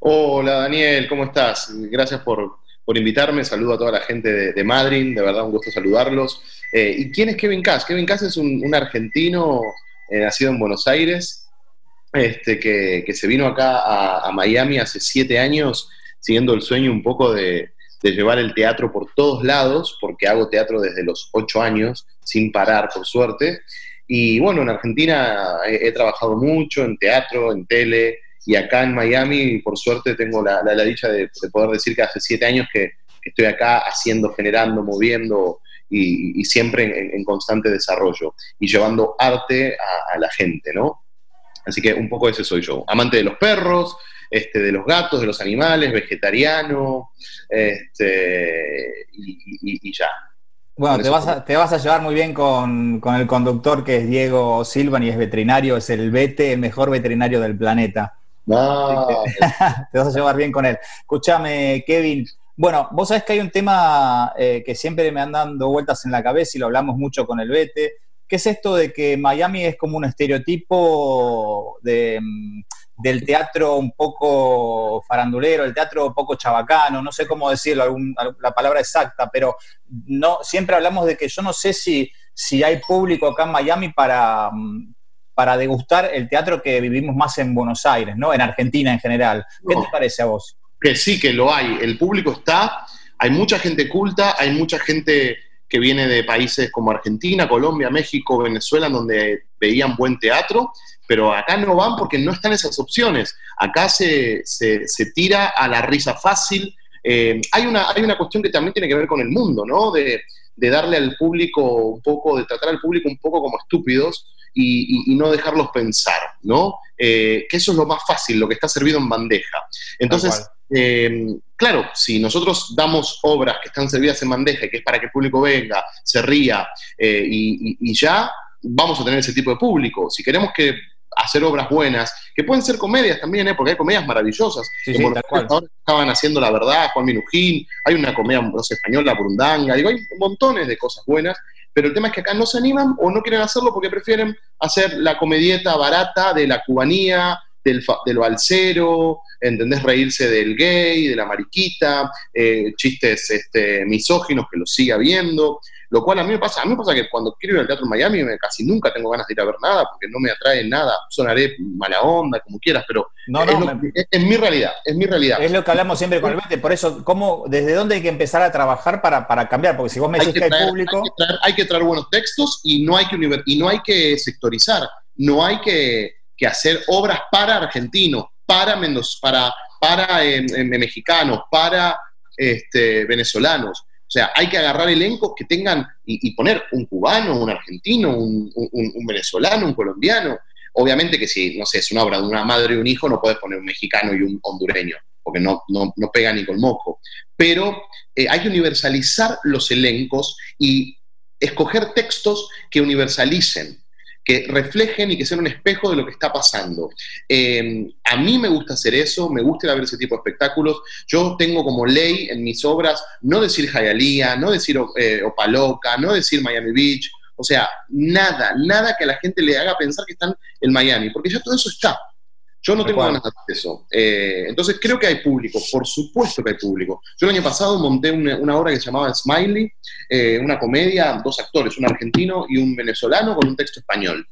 Hola Daniel, ¿cómo estás? Gracias por, por invitarme. Saludo a toda la gente de, de Madrid, de verdad un gusto saludarlos. Eh, ¿Y quién es Kevin Cass? Kevin Cass es un, argentino eh, nacido en Buenos Aires, este, que, que se vino acá a, a Miami hace siete años, siguiendo el sueño un poco de, de llevar el teatro por todos lados, porque hago teatro desde los ocho años, sin parar, por suerte. Y bueno, en Argentina he, he trabajado mucho en teatro, en tele, y acá en Miami, por suerte, tengo la, la- la dicha de, de poder decir que hace siete años que, que estoy acá haciendo, generando, moviendo y, y siempre en, en constante desarrollo y llevando arte a, a la gente, ¿no? Así que un poco ese soy yo. Amante de los perros, este, de los gatos, de los animales, vegetariano, este, y, y- y ya. Bueno, te vas, a, te vas a llevar muy bien con, con el conductor que es Diego Silvan y es veterinario, es el vete, el mejor veterinario del planeta. Ah, te vas a llevar bien con él. Escúchame, Kevin. Bueno, vos sabés que hay un tema eh, que siempre me han dando vueltas en la cabeza y lo hablamos mucho con el Vete, que es esto de que Miami es como un estereotipo de, mm, del teatro un poco farandulero, el teatro un poco chabacano, no sé cómo decirlo, algún- la palabra exacta, pero no, siempre hablamos de que yo no sé si, si hay público acá en Miami para, mm, para degustar el teatro que vivimos más en Buenos Aires, ¿no? En Argentina en general. ¿Qué No. te parece a vos? Que sí, que lo hay. El público está, hay mucha gente culta, hay mucha gente que viene de países como Argentina, Colombia, México, Venezuela, en donde veían buen teatro, pero acá no van porque no están esas opciones. Acá se, se- se tira a la risa fácil. Eh, hay, una, hay una cuestión que también tiene que ver con el mundo, ¿no? De, de darle al público un poco, de tratar al público un poco como estúpidos y, y- y no dejarlos pensar, ¿no? Eh, que eso es lo más fácil, lo que está servido en bandeja. Entonces, eh, claro, si nosotros damos obras que están servidas en bandeja y que es para que el público venga, se ría eh, y, y- y ya, vamos a tener ese tipo de público. Si queremos que hacer obras buenas, que pueden ser comedias también, ¿eh? porque hay comedias maravillosas. Sí, sí, Buenos. Aires ahora estaban haciendo La Verdad, Juan Minujín, hay una comedia no sé, española, Burundanga, digo, hay montones de cosas buenas, pero el tema es que acá no se animan o no quieren hacerlo porque prefieren hacer la comedieta barata de la cubanía, del, fa- de lo alcero, ¿entendés? Reírse del gay, de la mariquita, eh, chistes este, misóginos que los sigue habiendo, lo cual a mí me pasa, a mí me pasa que cuando quiero ir al teatro en Miami me- casi nunca tengo ganas de ir a ver nada porque no me atrae nada, sonaré mala onda, como quieras, pero No, es, no, lo- me- es- es mi realidad, es mi realidad. Es lo que hablamos siempre con el Vete, por eso, ¿cómo, ¿desde dónde hay que empezar a trabajar para, para cambiar? Porque si vos me hay decís que, que hay traer, público... hay que traer- hay que traer buenos textos y no hay que, y no hay que sectorizar, no hay que, que hacer obras para argentinos, para, mendoz- para, para eh, eh, mexicanos, para este, venezolanos. O sea, hay que agarrar elencos que tengan y, poner un cubano, un argentino, un venezolano, un colombiano. Obviamente que si, no sé, es una obra de una madre y un hijo, no puedes poner un mexicano y un hondureño, porque no, no, no pega ni con moco. Pero eh, hay que universalizar los elencos y escoger textos que universalicen, que reflejen y que sean un espejo de lo que está pasando. Eh, a mí me gusta hacer eso, me gusta ver ese tipo de espectáculos. Yo tengo como ley en mis obras no decir Hialeah, no decir eh, Opaloca, no decir Miami Beach, o sea, nada, nada que a la gente le haga pensar que están en Miami, porque ya todo eso está. Yo no tengo ganas de hacer eso. Eh, entonces creo que hay público, por supuesto que hay público. Yo el año pasado monté una, una obra que se llamaba Smiley, eh, una comedia, dos actores, un argentino y un venezolano con un texto español.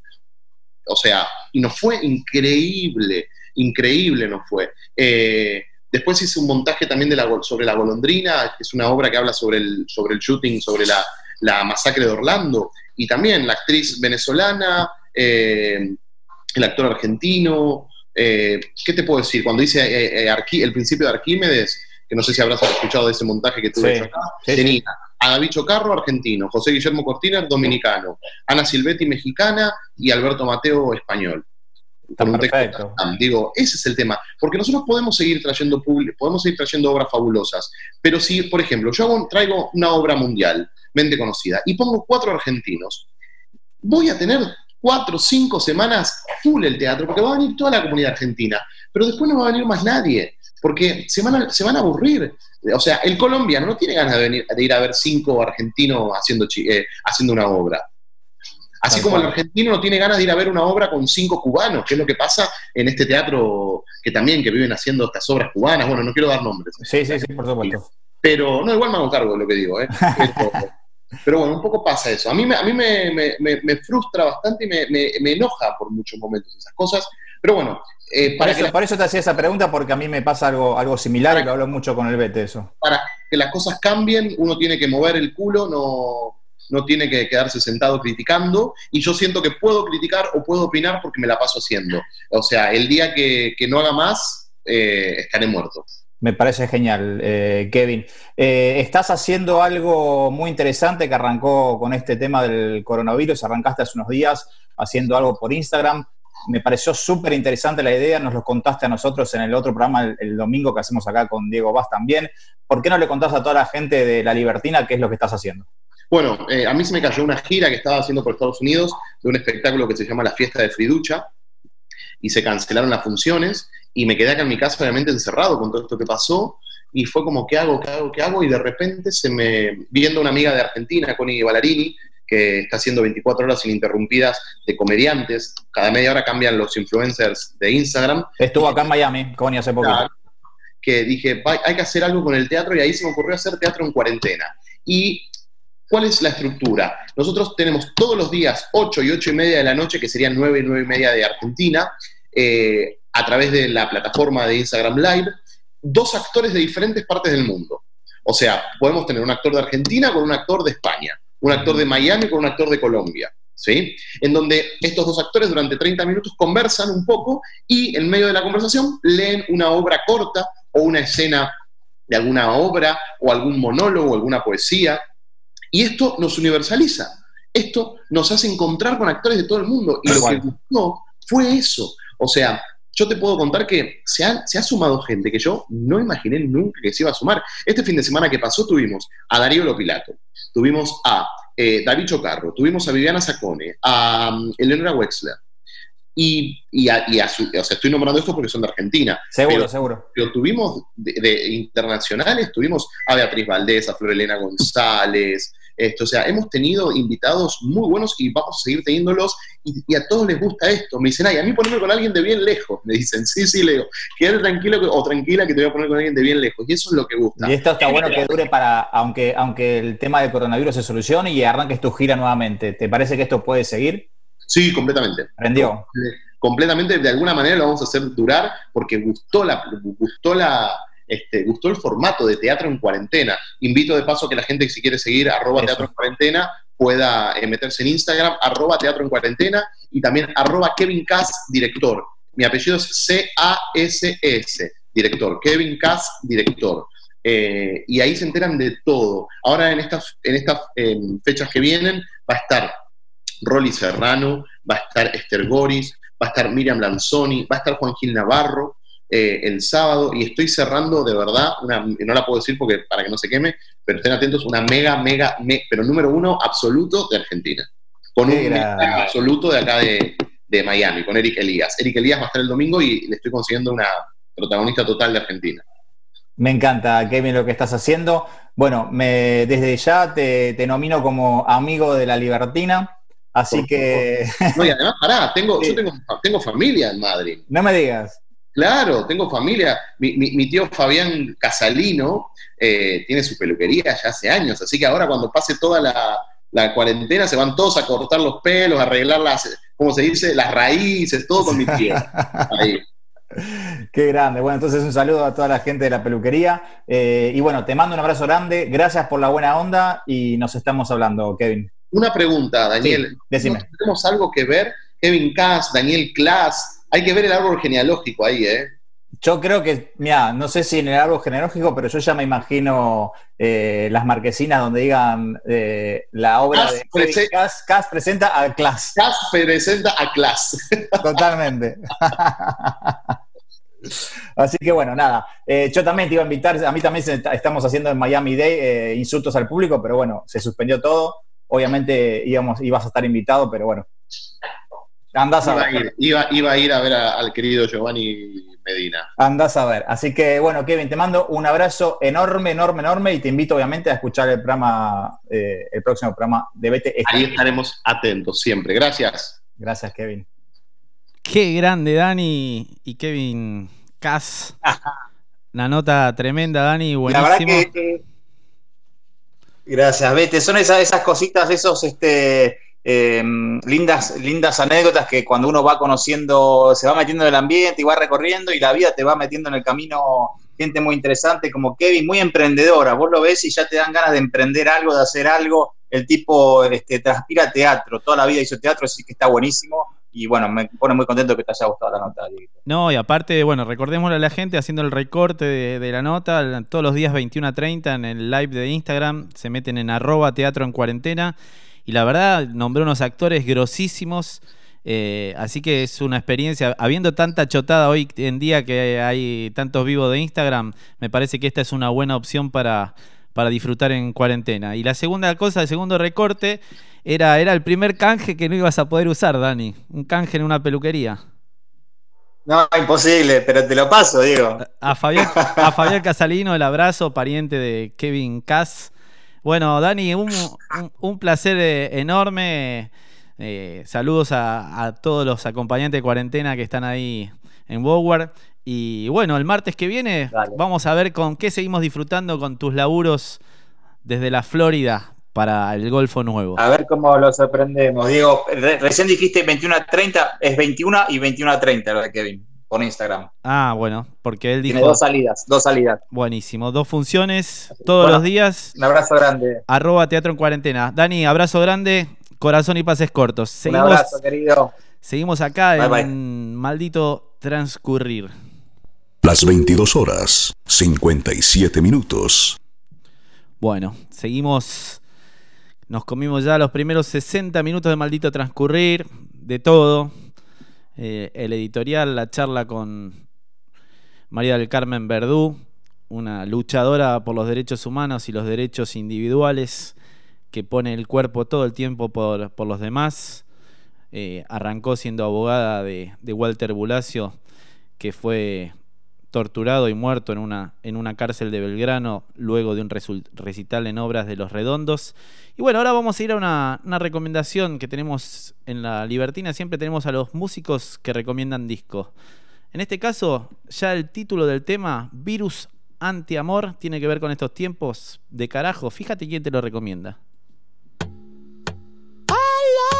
O sea, y nos fue increíble, increíble nos fue. Eh, después hice un montaje también de la, sobre La Golondrina, que es una obra que habla sobre el, sobre el shooting, sobre la, la masacre de Orlando, y también la actriz venezolana, el actor argentino, eh, ¿qué te puedo decir? Cuando dice eh, eh, Arqui- el principio de Arquímedes, que no sé si habrás escuchado de ese montaje que tuve Sí, hecho acá, sí, sí. tenía a David Chocarro, argentino, José Guillermo Cortina, dominicano, Ana Silvetti, mexicana, y Alberto Mateo, español. Con un texto Digo, ese es el tema. Porque nosotros podemos seguir trayendo podemos seguir trayendo obras fabulosas. Pero si, por ejemplo, yo hago- traigo una obra mundialmente conocida y pongo cuatro argentinos, voy a tener cuatro o cinco semanas full el teatro, porque va a venir toda la comunidad argentina, pero después no va a venir más nadie, porque se van a, se van a aburrir. O sea, el colombiano no tiene ganas de, venir, de ir a ver cinco argentinos haciendo, eh, haciendo una obra. Así como el argentino no tiene ganas de ir a ver una obra con cinco cubanos, que es lo que pasa en este teatro que también que viven haciendo estas obras cubanas. Bueno, no quiero dar nombres. Sí, sí, sí, por supuesto. Pero, no, igual me hago cargo de lo que digo, ¿eh? pero bueno, un poco pasa eso. A mí, me- a mí me, me- me- frustra bastante y me, enoja por muchos momentos esas cosas. Pero bueno, eh, Por para, eso, que la- por eso te hacía esa pregunta, porque a mí me pasa algo, algo similar y lo hablo mucho con el Bete, eso. para que las cosas cambien, uno tiene que mover el culo, no, no tiene que quedarse sentado criticando. Y yo siento que puedo criticar o puedo opinar porque me la paso haciendo. O sea, el día que, que no haga más, eh, estaré muerto. Me parece genial, eh, Kevin. Eh, estás haciendo algo muy interesante que arrancó con este tema del coronavirus. Arrancaste hace unos días haciendo algo por Instagram. Me pareció súper interesante la idea. Nos lo contaste a nosotros en el otro programa el, domingo que hacemos acá con Diego Vaz también. ¿Por qué no le contás a toda la gente de La Libertina qué es lo que estás haciendo? Bueno, eh, a mí se me cayó una gira que estaba haciendo por Estados Unidos de un espectáculo que se llama La Fiesta de Friducha y se cancelaron las funciones y me quedé acá en mi casa obviamente encerrado con todo esto que pasó y fue como, ¿qué hago? ¿Qué hago? ¿Qué hago? Y de repente se me, viendo una amiga de Argentina, Connie Ballarini, que está haciendo 24 horas ininterrumpidas de comediantes, cada media hora cambian los influencers de Instagram, Estuvo acá en Miami, Connie, hace. Claro. que dije, "Va- hay que hacer algo con el teatro y ahí se me ocurrió hacer teatro en cuarentena. ¿Y cuál es la estructura? Nosotros tenemos todos los días 8 y 8 y media de la noche, que serían 9 y 9 y media de Argentina, eh, a través de la plataforma de Instagram Live, dos actores de diferentes partes del mundo. O sea, podemos tener un actor de Argentina con un actor de España, un actor de Miami con un actor de Colombia. ¿Sí? En donde estos dos actores durante 30 minutos conversan un poco y en medio de la conversación leen una obra corta o una escena de alguna obra o algún monólogo, alguna poesía. Y esto nos universaliza. Esto nos hace encontrar con actores de todo el mundo. Y lo que gustó fue eso. O sea, yo te puedo contar que se ha, se ha sumado gente que yo no imaginé nunca que se iba a sumar. Este fin de semana que pasó tuvimos a Darío Lopilato, tuvimos a eh, David Chocarro, tuvimos a Viviana Sacone, a um, Eleonora Wexler. Y, y a, y a su- o sea, estoy nombrando esto porque son de Argentina. Seguro, pero, seguro. Pero tuvimos de, de internacionales, tuvimos a Beatriz Valdés, a Flor Elena González, esto, o sea, hemos tenido invitados muy buenos y vamos a seguir teniéndolos y, y a todos les gusta esto. Me dicen, ay, a mí ponerme con alguien de bien lejos. Me dicen, sí, sí, Leo, quédate tranquilo que- o tranquila que te voy a poner con alguien de bien lejos. Y eso es lo que gusta. Y esto está bueno que dure para, aunque, aunque el tema del coronavirus se solucione y arranques tu gira nuevamente. ¿Te parece que esto puede seguir? Sí, completamente. Prendió. Completamente, de alguna manera lo vamos a hacer durar porque gustó la, gustó la, este, gustó el formato de teatro en cuarentena. Invito de paso a que la gente, si quiere seguir arroba teatro en cuarentena, pueda eh, meterse en Instagram, arroba teatro en cuarentena, y también arroba Kevin Cass, director. Mi apellido es C-A-S-S, director. Kevin Cass, director. Eh, y ahí se enteran de todo. Ahora en estas, en estas eh, fechas que vienen va a estar Rolly Serrano, va a estar Esther Goris, va a estar Miriam Lanzoni, va a estar Juan Gil Navarro eh, el sábado y estoy cerrando de verdad, una, no la puedo decir porque para que no se queme, pero estén atentos, una mega, mega, me- pero número uno absoluto de Argentina. Con un mega absoluto de acá de, de Miami, con Eric Elías. Eric Elías va a estar el domingo y le estoy consiguiendo una protagonista total de Argentina. Me encanta, Kevin, lo que estás haciendo. Bueno, me, desde ya te, te nomino como amigo de la Libertina, así que No, y además, pará, tengo, yo tengo, tengo familia en Madrid. no me digas. Claro, tengo familia. Mi, mi- mi tío Fabián Casalino eh, tiene su peluquería ya hace años, así que ahora cuando pase toda la, la cuarentena se van todos a cortar los pelos, a arreglar las, ¿cómo se dice? Las raíces, todo con mi tío. Ahí. Qué grande. Bueno, entonces un saludo a toda la gente de la peluquería. Eh, y bueno, te mando un abrazo grande. Gracias por la buena onda y nos estamos hablando, Kevin. Una pregunta, Daniel. Sí, decime. ¿No ¿Tenemos algo que ver? Kevin Cass, Daniel Klaas. Hay que ver el árbol genealógico ahí, ¿eh? Yo creo que, mira, no sé si en el árbol genealógico, pero yo ya me imagino eh, las marquesinas donde digan eh, la obra de prese- Cass, Cass presenta a Class. Cass presenta a Klaas. Totalmente. Así que bueno, nada. Eh, yo también te iba a invitar, a mí también se- estamos haciendo en Miami Day insultos al público, pero bueno, se suspendió todo. Obviamente íbamos, ibas a estar invitado, pero bueno. Andás a Iba a ver. ir, iba, iba a, ir a ver a- al querido Giovanni Medina. Andás a ver. Así que, bueno, Kevin, te mando un abrazo enorme, enorme, enorme y te invito, obviamente, a escuchar el programa, eh, el próximo programa de Vete. Ahí estaremos atentos siempre. Gracias. Gracias, Kevin. Qué grande, Dani y Kevin Cass. Una nota tremenda, Dani, La verdad buenísimo. que, que- Gracias, Vete. Son esas, esas cositas, esos este, eh, lindas, lindas anécdotas que cuando uno va conociendo, se va metiendo en el ambiente y va recorriendo y la vida te va metiendo en el camino gente muy interesante como Kevin, muy emprendedora. Vos lo ves y ya te dan ganas de emprender algo, de hacer algo. El tipo este, transpira teatro, toda la vida hizo teatro, así que está buenísimo. Y bueno, me pone muy contento que te haya gustado la nota. No, y aparte, bueno, recordémosle a la gente haciendo el recorte de, de la nota, todos los días 21 a 30 en el live de Instagram, se meten en arroba teatro en cuarentena, y la verdad, nombró unos actores grosísimos, eh, así que es una experiencia, habiendo tanta chotada hoy en día que hay tantos vivos de Instagram, me parece que esta es una buena opción para, para disfrutar en cuarentena. Y la segunda cosa, el segundo recorte, era, era el primer canje que no ibas a poder usar, Dani, un canje en una peluquería. No, imposible, pero te lo paso, Diego. A Fabián, a Fabián Casalino, el abrazo, pariente de Kevin Cass. Bueno, Dani, un, un- un placer eh, enorme. Eh, saludos a, a todos los acompañantes de cuarentena que están ahí en Bower. Y bueno, el martes que viene vamos a ver con qué seguimos disfrutando con tus laburos desde la Florida para el Golfo Nuevo. A ver cómo lo sorprendemos. Diego, re- recién dijiste 21 a 30, es 21 y 21 a 30 lo de Kevin, por Instagram. Ah, bueno, porque él dijo... Tiene dos salidas, dos salidas. Buenísimo, dos funciones todos Bueno, los días. Un abrazo grande. Arroba Teatro en Cuarentena. Dani, abrazo grande, corazón y pases cortos. Un Seguimos, abrazo, querido. seguimos acá Bye, en Maldito Transcurrir. Las 22 horas, 57 minutos. Bueno, seguimos. Nos comimos ya los primeros 60 minutos de Maldito Transcurrir, de todo. Eh, el editorial, la charla con María del Carmen Verdú, una luchadora por los derechos humanos y los derechos individuales, que pone el cuerpo todo el tiempo por, por los demás. Eh, arrancó siendo abogada de, de Walter Bulacio, que fue torturado y muerto en una, en una cárcel de Belgrano luego de un recital en obras de Los Redondos. Y bueno, ahora vamos a ir a una, una recomendación que tenemos en la Libertina. Siempre tenemos a los músicos que recomiendan discos. En este caso, ya el título del tema, Virus Antiamor, tiene que ver con estos tiempos de carajo. Fíjate quién te lo recomienda.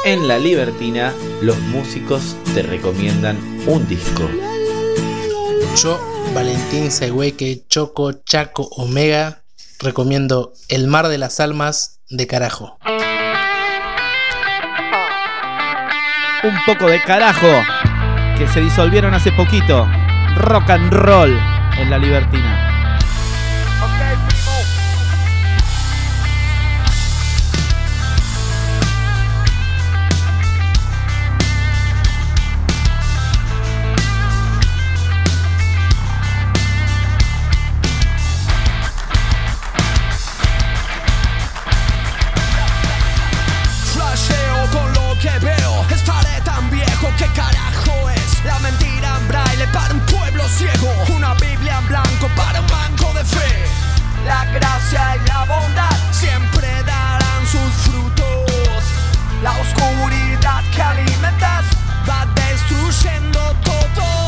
En la Libertina, los músicos te recomiendan un disco. Yo, Valentín Següeque, Choco, Chaco, Omega, recomiendo El Mar de las Almas de Carajo. Un poco de carajo que se disolvieron hace poquito. Rock and roll en la Libertina. Una Biblia en blanco para un banco de fe. La gracia y la bondad siempre darán sus frutos. La oscuridad que alimentas va destruyendo todo.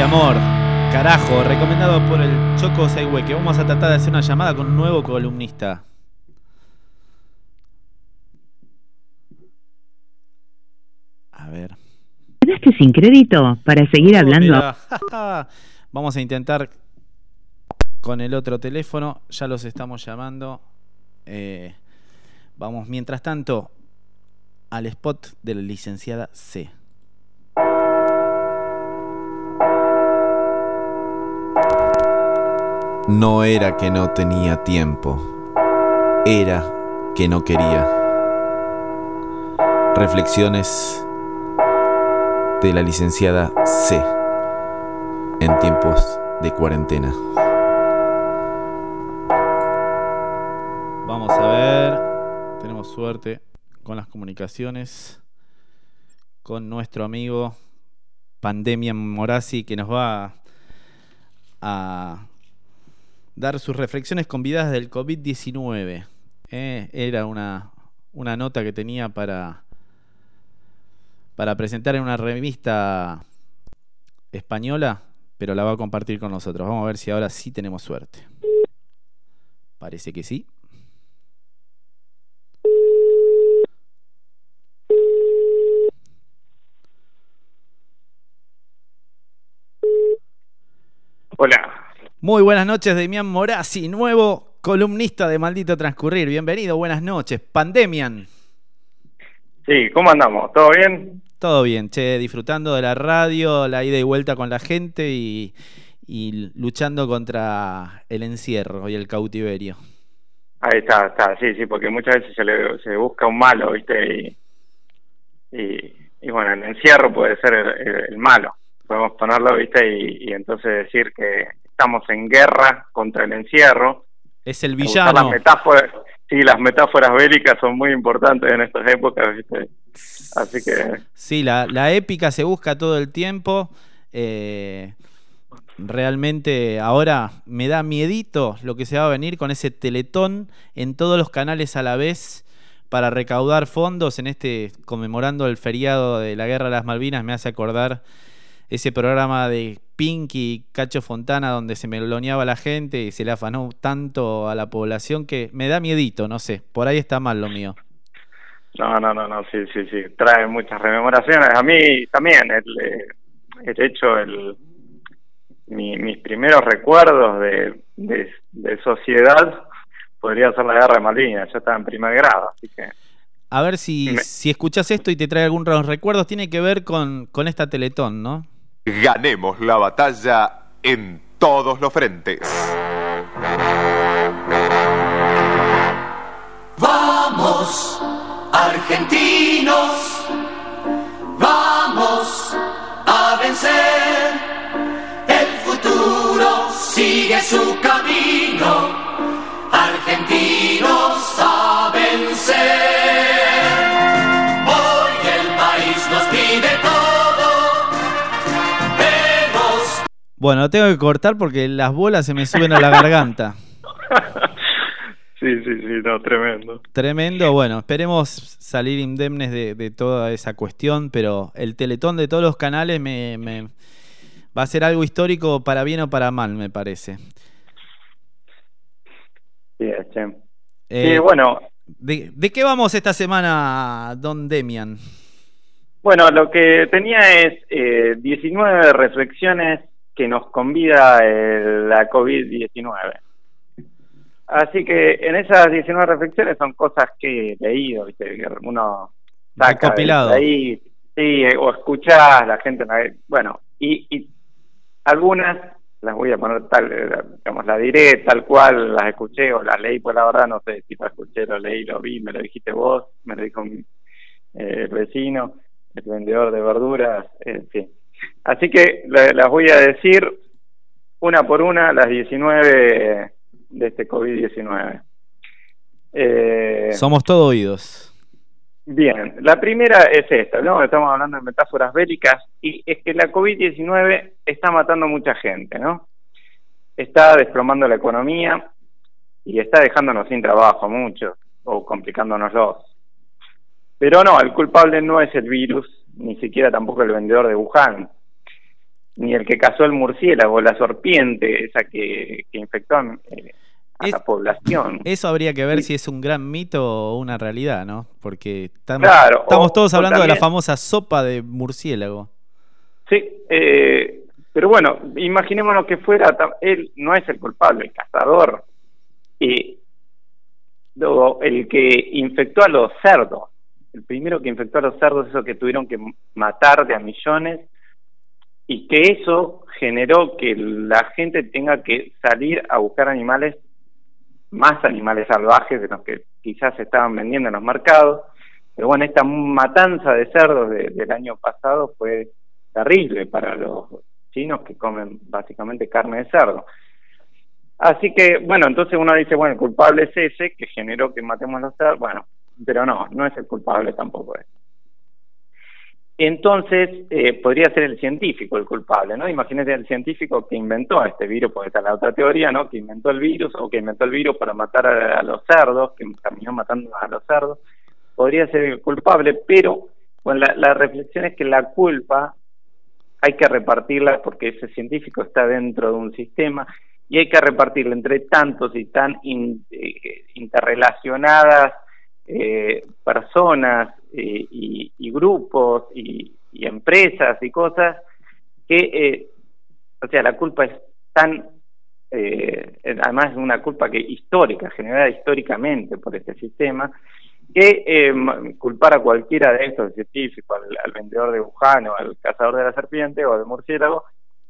Antiamor. Carajo, recomendado por el Choco Saigüe, que vamos a tratar de hacer una llamada con un nuevo columnista. A ver. ¿Quedaste sin crédito para seguir Oh, hablando? Vamos a intentar con el otro teléfono. Ya los estamos llamando. Eh, vamos, mientras tanto, al spot de la licenciada C. No era que no tenía tiempo, era que no quería. Reflexiones de la licenciada C en tiempos de cuarentena. Vamos a ver. Tenemos suerte con las comunicaciones con nuestro amigo Pandemia Morazzi que nos va a dar sus reflexiones convidadas del COVID-19. Eh, era una, una nota que tenía para, para presentar en una revista española, pero la va a compartir con nosotros. Vamos a ver si ahora sí tenemos suerte. Parece que sí. Hola. Muy buenas noches, Demian Morazzi, nuevo columnista de Maldito Transcurrir. Bienvenido, buenas noches. Pandemian. Sí, ¿cómo andamos? ¿Todo bien? Todo bien, che, disfrutando de la radio, la ida y vuelta con la gente y, y luchando contra el encierro y el cautiverio. Ahí está, está, sí, sí, porque muchas veces se, le, se busca un malo, ¿viste? Y, y, y bueno, el encierro puede ser el, el- el malo. Podemos ponerlo, ¿viste? Y, y entonces decir que estamos en guerra contra el encierro. Es el villano. Las metáforas, sí, las metáforas bélicas son muy importantes en estas épocas, ¿viste? Así que Sí, la, la épica se busca todo el tiempo. eh, realmente ahora me da miedito lo que se va a venir con ese teletón en todos los canales a la vez para recaudar fondos en este conmemorando el feriado de la Guerra de las Malvinas. Me hace acordar ese programa de Pinky Cacho Fontana donde se meloneaba la gente y se le afanó tanto a la población que me da miedito, no sé, por ahí está mal lo mío. No, no, no, no, sí, sí, sí, trae muchas rememoraciones. A mí también, el, eh, el hecho, el, mi- mis primeros recuerdos de, de, de sociedad podría ser la guerra de Malvinas, yo estaba en primer grado, así que A ver si, si escuchas esto y te trae algún recuerdo, tiene que ver con, con esta Teletón, ¿no? Ganemos la batalla en todos los frentes. Vamos, argentinos, vamos a vencer. El futuro sigue su camino. Argentinos a vencer. Bueno, lo tengo que cortar porque las bolas se me suben a la garganta. sí, sí, sí, no, tremendo. Tremendo, bueno, esperemos salir indemnes de, de toda esa cuestión, pero el teletón de todos los canales me, me- va a ser algo histórico para bien o para mal, me parece. Sí, che. Eh, Sí, bueno, ¿de, de qué vamos esta semana, don Demian? Bueno, lo que tenía es eh, 19 reflexiones que nos convida el- la COVID-19. Así que en esas 19 reflexiones son cosas que he leído, ¿viste? que uno saca de ahí, sí, eh, o escuchás, la gente, bueno, y, y algunas las voy a poner tal, eh, digamos, las diré tal cual las escuché o las leí, pues la verdad no sé si las escuché, lo leí, lo vi, me lo dijiste vos, me lo dijo mi, eh, el vecino, el vendedor de verduras, en fin. Así que la- las voy a decir una por una, las 19 de este COVID-19. Eh, Somos todo oídos. Bien, la primera es esta, ¿no? Estamos hablando de metáforas bélicas y es que la COVID-19 está matando mucha gente, ¿no? Está desplomando la economía y está dejándonos sin trabajo a muchos o complicándonoslos. Pero no, el culpable no es el virus, ni siquiera tampoco el vendedor de Wuhan. Ni el que cazó el murciélago, la serpiente, esa que, que infectó a, eh, a la población. Eso habría que ver si es un gran mito o una realidad, ¿no? Porque estamos, Claro, estamos o- todos hablando de la famosa sopa de murciélago. Sí, eh, pero bueno, imaginémonos que fuera, él no es el culpable, el cazador, y luego el que infectó a los cerdos, el primero que infectó a los cerdos, eso que tuvieron que matar de a millones, y que eso generó que la gente tenga que salir a buscar animales, más animales salvajes de los que quizás se estaban vendiendo en los mercados. Pero bueno, esta matanza de cerdos de- del año pasado fue terrible para los chinos que comen básicamente carne de cerdo. Así que, bueno, entonces uno dice, bueno, el culpable es ese que generó que matemos los cerdos. Bueno, pero no, no es el culpable tampoco. Es. Entonces, eh, podría ser el científico el culpable, ¿no? Imagínate el científico que inventó este virus, porque está la otra teoría, ¿no? Que inventó el virus o que inventó el virus para matar a, los cerdos, que terminó matando a los cerdos. Podría ser el culpable, pero bueno, la, la reflexión es que la culpa hay que repartirla porque ese científico está dentro de un sistema y hay que repartirla entre tantos y tan in- eh, interrelacionadas eh, personas y, y grupos y, empresas y cosas que, eh, o sea, la culpa es tan, eh, además es una culpa que histórica, generada históricamente por este sistema, que eh, culpar a cualquiera de estos científicos, al, vendedor de Wuhan o al cazador de la serpiente o del murciélago,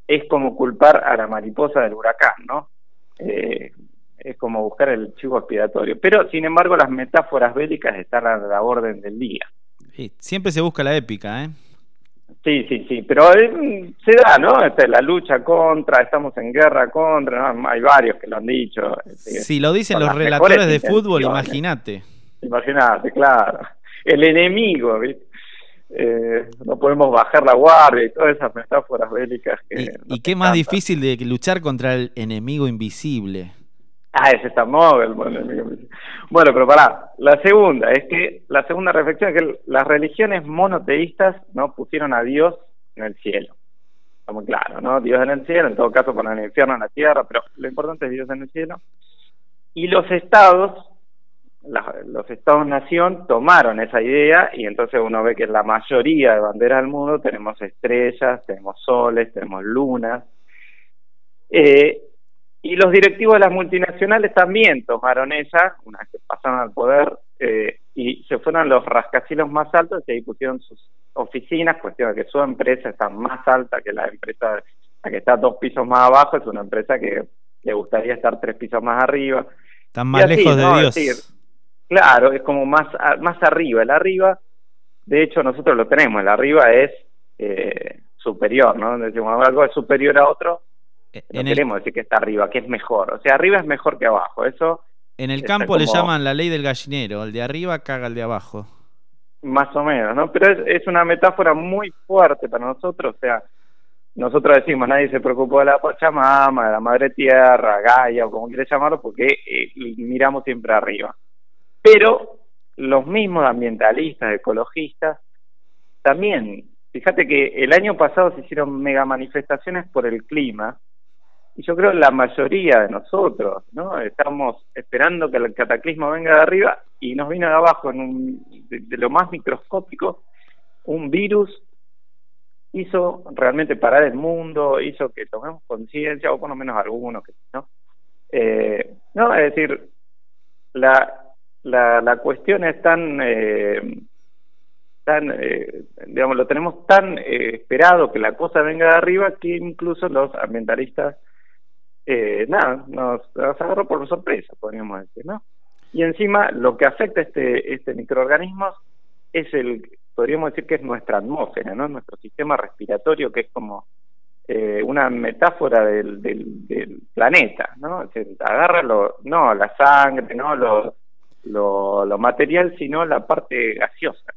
es como culpar a la mariposa del huracán, ¿no? Es como buscar el chivo expiatorio. Pero, sin embargo, las metáforas bélicas están a la orden del día. Sí, siempre se busca la épica, ¿eh? Sí, sí, sí, pero eh, se da, ¿no? Este, la lucha contra, estamos en guerra contra, ¿no? hay varios que lo han dicho. este, Si lo dicen los relatores de fútbol, imagínate. Imagínate, claro. El enemigo, ¿viste? Eh, no podemos bajar la guardia y todas esas metáforas bélicas que... Y qué más difícil de luchar contra el enemigo invisible. Ah, ese está móvil. Bueno, bueno, pero pará. La segunda es que la segunda reflexión es que las religiones monoteístas no pusieron a Dios en el cielo. Está muy claro, ¿no? Dios en el cielo, en todo caso ponen el infierno en la tierra, pero lo importante es Dios en el cielo. Y los estados, la- los estados-nación tomaron esa idea y entonces uno ve que en la mayoría de banderas del mundo tenemos estrellas, tenemos soles, tenemos lunas. Eh, y los directivos de las multinacionales también tomaron esa, una vez que pasaron al poder, eh, y se fueron a los rascacielos más altos y ahí pusieron sus oficinas, cuestión de que su empresa está más alta que la empresa, la que está dos pisos más abajo, es una empresa que le gustaría estar tres pisos más arriba. Están más así, lejos de ¿no? Dios. Decir, claro, es como más, más arriba. El arriba, de hecho, nosotros lo tenemos, el arriba es eh, superior, ¿no? Decimos algo es superior a otro, no en el- queremos decir que está arriba, que es mejor. O sea, arriba es mejor que abajo, eso En el campo le llaman la ley del gallinero. El de arriba caga el de abajo. más o menos, ¿no? Pero es, es una metáfora muy fuerte para nosotros, o sea, nosotros decimos, nadie se preocupó de la Pachamama, de la Madre Tierra, Gaia, o como quieras llamarlo, porque eh, miramos siempre arriba. Pero los mismos ambientalistas, ecologistas, también, fíjate que el año pasado se hicieron mega manifestaciones por el clima, y yo creo la mayoría de nosotros, ¿no? Estamos esperando que el cataclismo venga de arriba y nos vino de abajo, en un, de, de lo más microscópico, un virus hizo realmente parar el mundo, hizo que tomemos conciencia, o por lo menos algunos, que ¿no? Eh, no, es decir, la, la, la cuestión es tan, eh, tan eh, digamos, lo tenemos tan eh, esperado que la cosa venga de arriba que incluso los ambientalistas, eh, nada, nos, agarró por sorpresa, podríamos decir, ¿no? Y encima lo que afecta a este, este microorganismo es el, podríamos decir que es nuestra atmósfera, ¿no? Nuestro sistema respiratorio, que es como eh, una metáfora del, del, planeta, ¿no? Agarra lo, no la sangre, no lo, lo, lo material, sino la parte gaseosa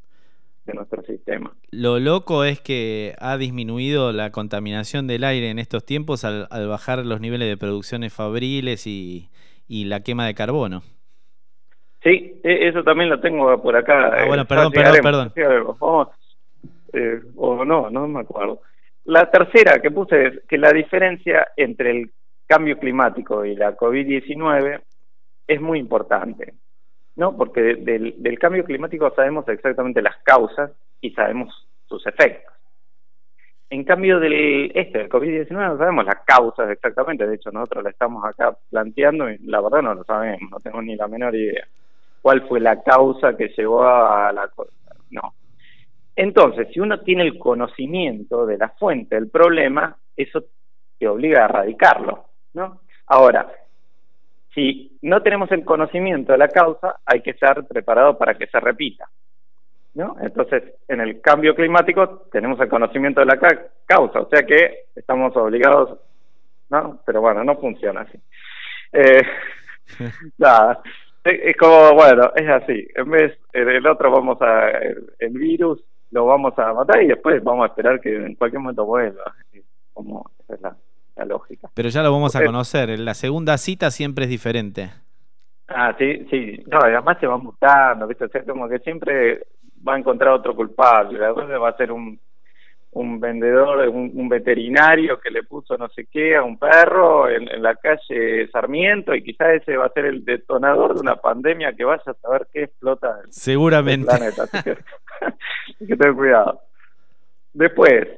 de nuestro sistema. Lo loco es que ha disminuido la contaminación del aire en estos tiempos al, al bajar los niveles de producciones fabriles y, y la quema de carbono. Sí, e- eso también lo tengo por acá. Ah, bueno, eh, perdón, ya perdón, perdón. Vamos, eh, o no, no me acuerdo. La tercera que puse es que la diferencia entre el cambio climático y la COVID-19 es muy importante, ¿no? Porque de- del, cambio climático sabemos exactamente las causas y sabemos sus efectos. En cambio del este, del COVID-19, no sabemos las causas exactamente, de hecho nosotros la estamos acá planteando y la verdad no lo sabemos, no tengo ni la menor idea. ¿Cuál fue la causa que llevó a la... No. Entonces, si uno tiene el conocimiento de la fuente del problema, eso te obliga a erradicarlo, ¿no? Ahora, si no tenemos el conocimiento de la causa, hay que estar preparado para que se repita, ¿no? Entonces, en el cambio climático tenemos el conocimiento de la ca- causa, o sea que estamos obligados, ¿no? Pero bueno, no funciona así. Eh, nada, es como, bueno, es así. En vez en el otro vamos a, el, el virus lo vamos a matar y después vamos a esperar que en cualquier momento vuelva. Como, esa es la, la lógica. Pero ya lo vamos a conocer. La segunda cita siempre es diferente. Ah, sí, sí. No, además se va mutando, ¿viste? O sea, como que siempre va a encontrar otro culpable. La verdad va a ser un, un vendedor, un, un veterinario que le puso no sé qué a un perro en, en la calle Sarmiento y quizás ese va a ser el detonador de una pandemia que vaya a saber qué explota el, el Seguramente. planeta. Así que, hay que tener cuidado. Después,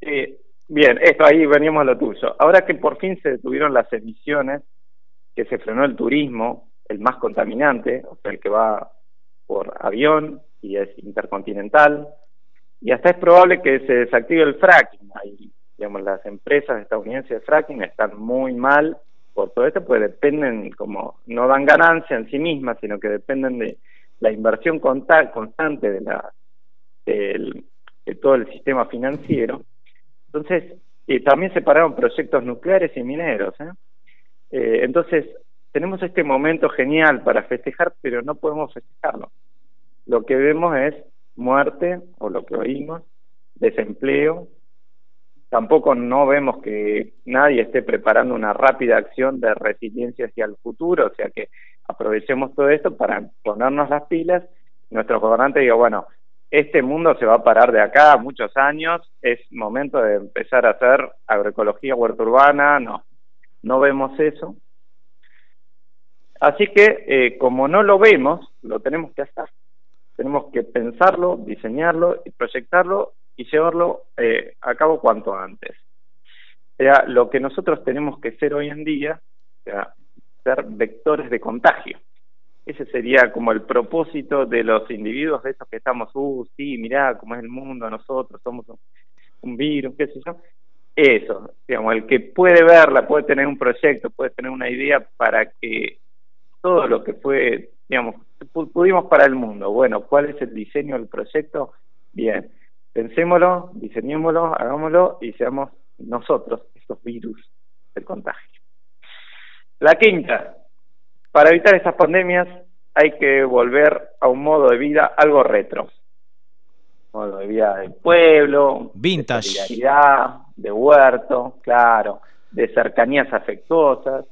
eh, bien, esto ahí veníamos a lo tuyo. Ahora que por fin se detuvieron las emisiones, que se frenó el turismo, el más contaminante, o sea, el que va por avión y es intercontinental, y hasta es probable que se desactive el fracking. Ahí, digamos, las empresas estadounidenses de fracking están muy mal por todo esto, pues dependen, como no dan ganancia en sí mismas, sino que dependen de la inversión constante de, la, del- de todo el sistema financiero. Entonces, y también separaron proyectos nucleares y mineros. ¿eh? Eh, entonces, tenemos este momento genial para festejar, pero no podemos festejarlo. Lo que vemos es muerte, o lo que oímos, desempleo. Tampoco no vemos que nadie esté preparando una rápida acción de resiliencia hacia el futuro, o sea que aprovechemos todo esto para ponernos las pilas. Nuestro gobernante diga, bueno, este mundo se va a parar de acá muchos años, es momento de empezar a hacer agroecología, huerta urbana, no, no vemos eso. Así que, eh, como no lo vemos, lo tenemos que hacer. Tenemos que pensarlo, diseñarlo y proyectarlo y llevarlo eh, a cabo cuanto antes. O sea, lo que nosotros tenemos que ser hoy en día, o ser vectores de contagio. Ese sería como el propósito de los individuos de estos que estamos, uh, sí, mirá cómo es el mundo, nosotros somos un, virus, qué sé yo. Eso, digamos, el que puede verla, puede tener un proyecto, puede tener una idea para que todo lo que fue, digamos, pu- pudimos para el mundo. Bueno, ¿cuál es el diseño del proyecto? Bien, pensémoslo, diseñémoslo, hagámoslo y seamos nosotros estos virus del contagio. La quinta, para evitar estas pandemias hay que volver a un modo de vida algo retro. Modo de vida del pueblo, Vintage. de solidaridad, de huerto, claro, de cercanías afectuosas.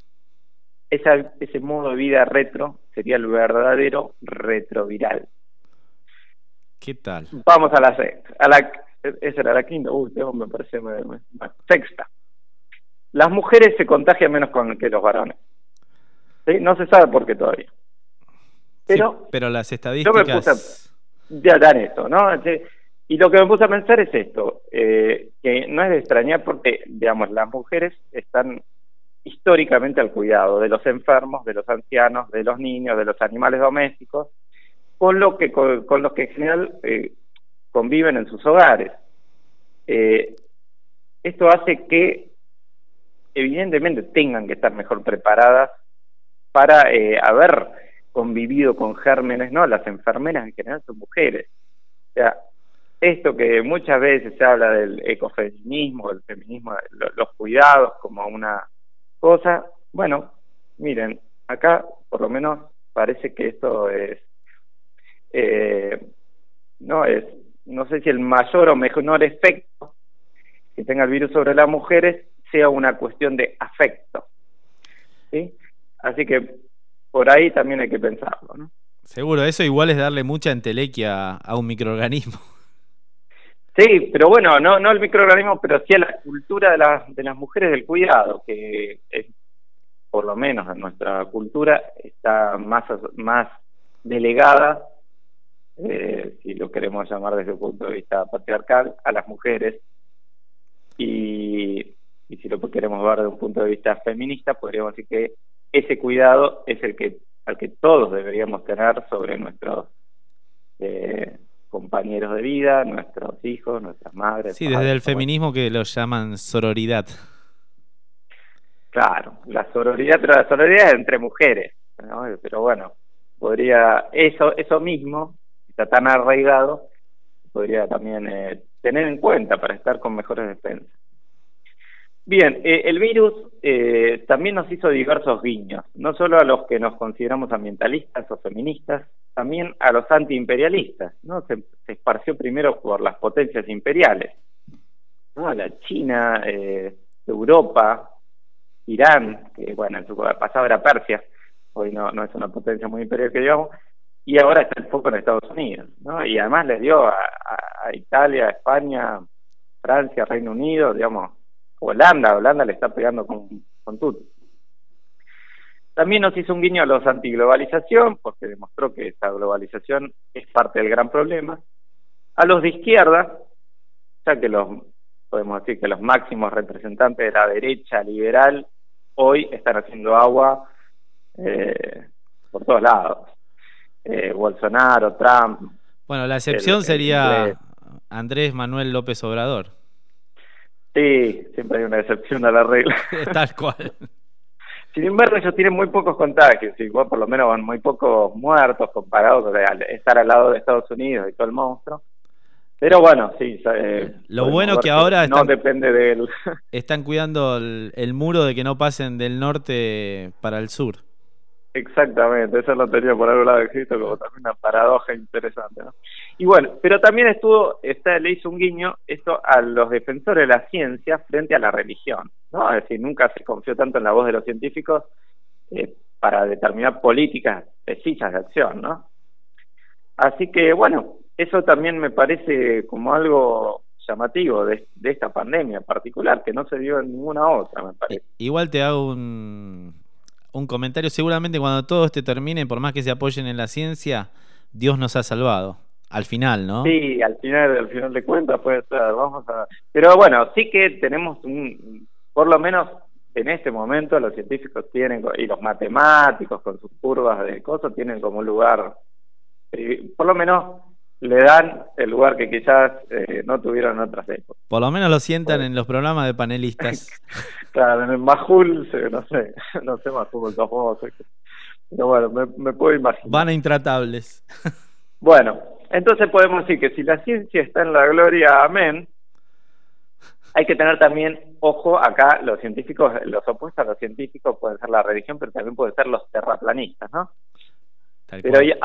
Esa, ese modo de vida retro sería el verdadero retroviral. ¿Qué tal? Vamos a la sexta. A la, esa era la quinta. Uy, tengo- me parece. me- me- bueno, sexta. Las mujeres se contagian menos con, que los varones. ¿Sí? No se sabe por qué todavía. Pero Pero las yo me estadísticas. puse a ya dan esto, ¿no? Y lo que me puse a pensar es esto, eh, que no es de extrañar porque, digamos, las mujeres están históricamente al cuidado de los enfermos, de los ancianos, de los niños, de los animales domésticos, con lo que con, con los que en general eh, conviven en sus hogares. Eh, esto hace que evidentemente tengan que estar mejor preparadas para eh, haber convivido con gérmenes, ¿no? Las enfermeras en general son mujeres. O sea, esto que muchas veces se habla del ecofeminismo, del feminismo, lo- los cuidados como una cosa, bueno, miren, acá por lo menos parece que esto es, eh, no es, no sé si el mayor o menor efecto que tenga el virus sobre las mujeres sea una cuestión de afecto, ¿sí? Así que por ahí también hay que pensarlo, ¿no? Seguro, eso igual es darle mucha entelequia a un microorganismo. Sí, pero bueno, no, no el microorganismo, pero sí a la cultura de, las de las mujeres del cuidado, que es, por lo menos en nuestra cultura está más, más delegada, eh, si lo queremos llamar desde el punto de vista patriarcal, a las mujeres. Y, y si lo queremos ver desde un punto de vista feminista, podríamos decir que ese cuidado es el que al que todos deberíamos tener sobre nuestros eh, compañeros de vida, nuestros hijos, nuestras madres. Sí, desde el feminismo que lo llaman sororidad. Claro, la sororidad, pero la sororidad es entre mujeres, ¿no? Pero bueno, podría, eso, eso mismo, está tan arraigado, podría también eh, tener en cuenta para estar con mejores defensas. Bien, eh, el virus eh, también nos hizo diversos guiños, no solo a los que nos consideramos ambientalistas o feministas, también a los antiimperialistas, ¿no? Se, esparció primero por las potencias imperiales, ¿no? La China, eh, Europa, Irán, que bueno, en su pasado era Persia, hoy no, no es una potencia muy imperial que digamos, y ahora está el foco en Estados Unidos, ¿no? Y además les dio a, a, a Italia, España, Francia, Reino Unido, digamos, Holanda, Holanda le está pegando con, con todo. También nos hizo un guiño a los antiglobalización, porque demostró que esa globalización es parte del gran problema. A los de izquierda, ya que los podemos decir que los máximos representantes de la derecha liberal hoy están haciendo agua eh, por todos lados. Eh, Bolsonaro, Trump. Bueno, la excepción el, sería Andrés Manuel López Obrador. Sí, siempre hay una excepción a la regla. Tal cual. Sin embargo, ellos tienen muy pocos contagios, igual por lo menos van muy pocos muertos comparados con estar al lado de Estados Unidos y todo el monstruo. Pero bueno, sí. Eh, lo bueno que ahora no depende de él. están cuidando el, el, muro de que no pasen del norte para el sur. Exactamente, eso lo tenía por algún lado escrito como también una paradoja interesante, ¿no? Y bueno, pero también estuvo, está, le hizo un guiño esto a los defensores de la ciencia frente a la religión, ¿no? Es decir, nunca se confió tanto en la voz de los científicos eh, para determinar políticas precisas de acción, ¿no? Así que bueno, eso también me parece como algo llamativo de, esta pandemia en particular, que no se dio en ninguna otra, me parece. Igual te hago un, un comentario. Seguramente cuando todo este termine, por más que se apoyen en la ciencia, Dios nos ha salvado. Al final, ¿no? Sí, al final, al final de cuentas puede ser. Vamos a. Pero bueno, sí que tenemos un, por lo menos en este momento los científicos tienen y los matemáticos con sus curvas de cosas tienen como un lugar, por lo menos le dan el lugar que quizás eh, no tuvieron en otras épocas. Por lo menos lo sientan bueno. en los programas de panelistas. claro, en el Majul, no sé, no sé Majul, tampoco sé. Pero bueno, me, me, puedo imaginar. Van a intratables. bueno, entonces podemos decir que si la ciencia está en la gloria, amén, hay que tener también, ojo, acá los científicos, los opuestos a los científicos pueden ser la religión, pero también pueden ser los terraplanistas, ¿no? Tal pero ya,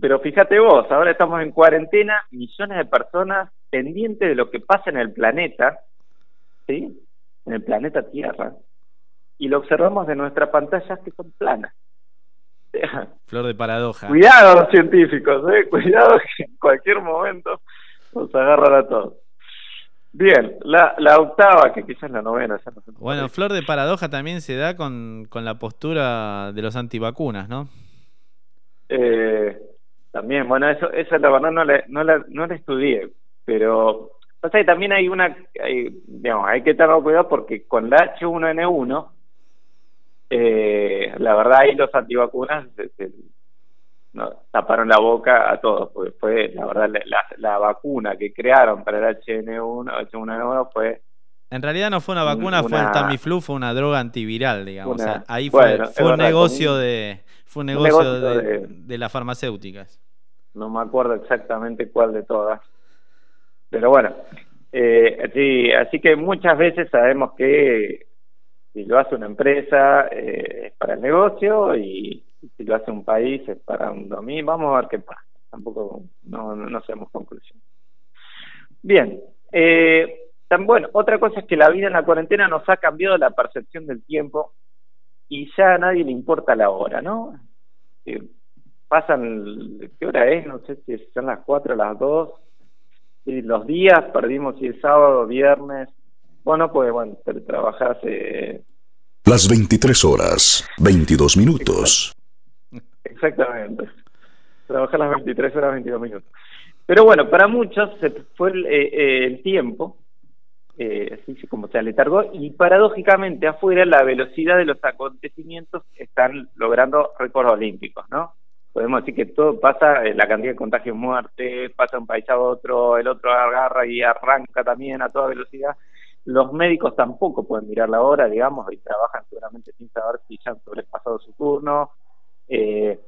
pero fíjate vos, ahora estamos en cuarentena, millones de personas pendientes de lo que pasa en el planeta, ¿sí? En el planeta Tierra, y lo observamos de nuestras pantallas que son planas. Flor de paradoja. Cuidado los científicos, ¿eh? Cuidado que en cualquier momento nos agarran a todos. Bien, la, la octava, que quizás la novena. Ya no sé bueno, flor de paradoja también se da con, con la postura de los antivacunas, ¿no? Eh, también, bueno, eso, eso la verdad no la, no la, no la estudié, pero pasa que también hay una, hay, digamos, hay que tener cuidado porque con la H1N1, eh, la verdad ahí los antivacunas se, se, no, taparon la boca a todos, porque fue, la verdad, la, vacuna que crearon para el HN1, H1N1 fue en realidad no fue una vacuna, una, fue el Tamiflu, fue una droga antiviral, digamos. Una, o sea, ahí fue, bueno, fue un negocio de fue un negocio, un negocio de, de, de, las farmacéuticas. No me acuerdo exactamente cuál de todas. Pero bueno, eh, sí, así que muchas veces sabemos que si lo hace una empresa eh, es para el negocio y si lo hace un país es para un dominio. Vamos a ver qué pasa. Tampoco no, no, hacemos conclusión. Bien. Eh, bueno, otra cosa es que la vida en la cuarentena nos ha cambiado la percepción del tiempo y ya a nadie le importa la hora, ¿no? Eh, pasan, ¿qué hora es? No sé si son las 4 o las 2 Y los días perdimos si es sábado, viernes. Bueno, pues bueno, trabajas. Eh... Las 23 horas, 22 minutos. Exactamente. Trabajar las 23 horas, 22 minutos. Pero bueno, para muchos se fue el, eh, eh, el tiempo, eh, así como se aletargó, y paradójicamente afuera la velocidad de los acontecimientos están logrando récords olímpicos, ¿no? Podemos decir que todo pasa, eh, la cantidad de contagios muertes, pasa de un país a otro, el otro agarra y arranca también a toda velocidad. Los médicos tampoco pueden mirar la hora, digamos, y trabajan seguramente sin saber si ya han sobrepasado su turno. Eh,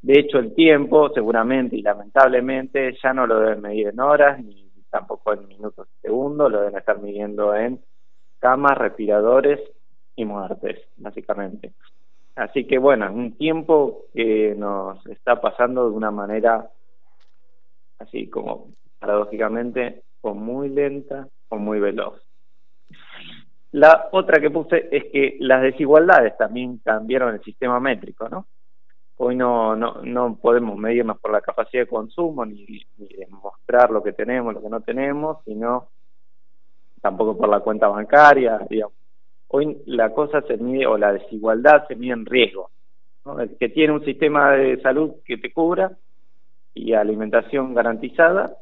de hecho, el tiempo, seguramente y lamentablemente, ya no lo deben medir en horas ni tampoco en minutos y segundos, lo deben estar midiendo en camas, respiradores y muertes, básicamente. Así que bueno, es un tiempo que nos está pasando de una manera así como paradójicamente o muy lenta o muy veloz. La otra que puse es que las desigualdades también cambiaron el sistema métrico, ¿no? Hoy no, no, no podemos medirnos por la capacidad de consumo ni, ni demostrar lo que tenemos, lo que no tenemos, sino tampoco por la cuenta bancaria. Digamos. Hoy la cosa se mide, o la desigualdad se mide en riesgo. ¿no? El que tiene un sistema de salud que te cubra y alimentación garantizada,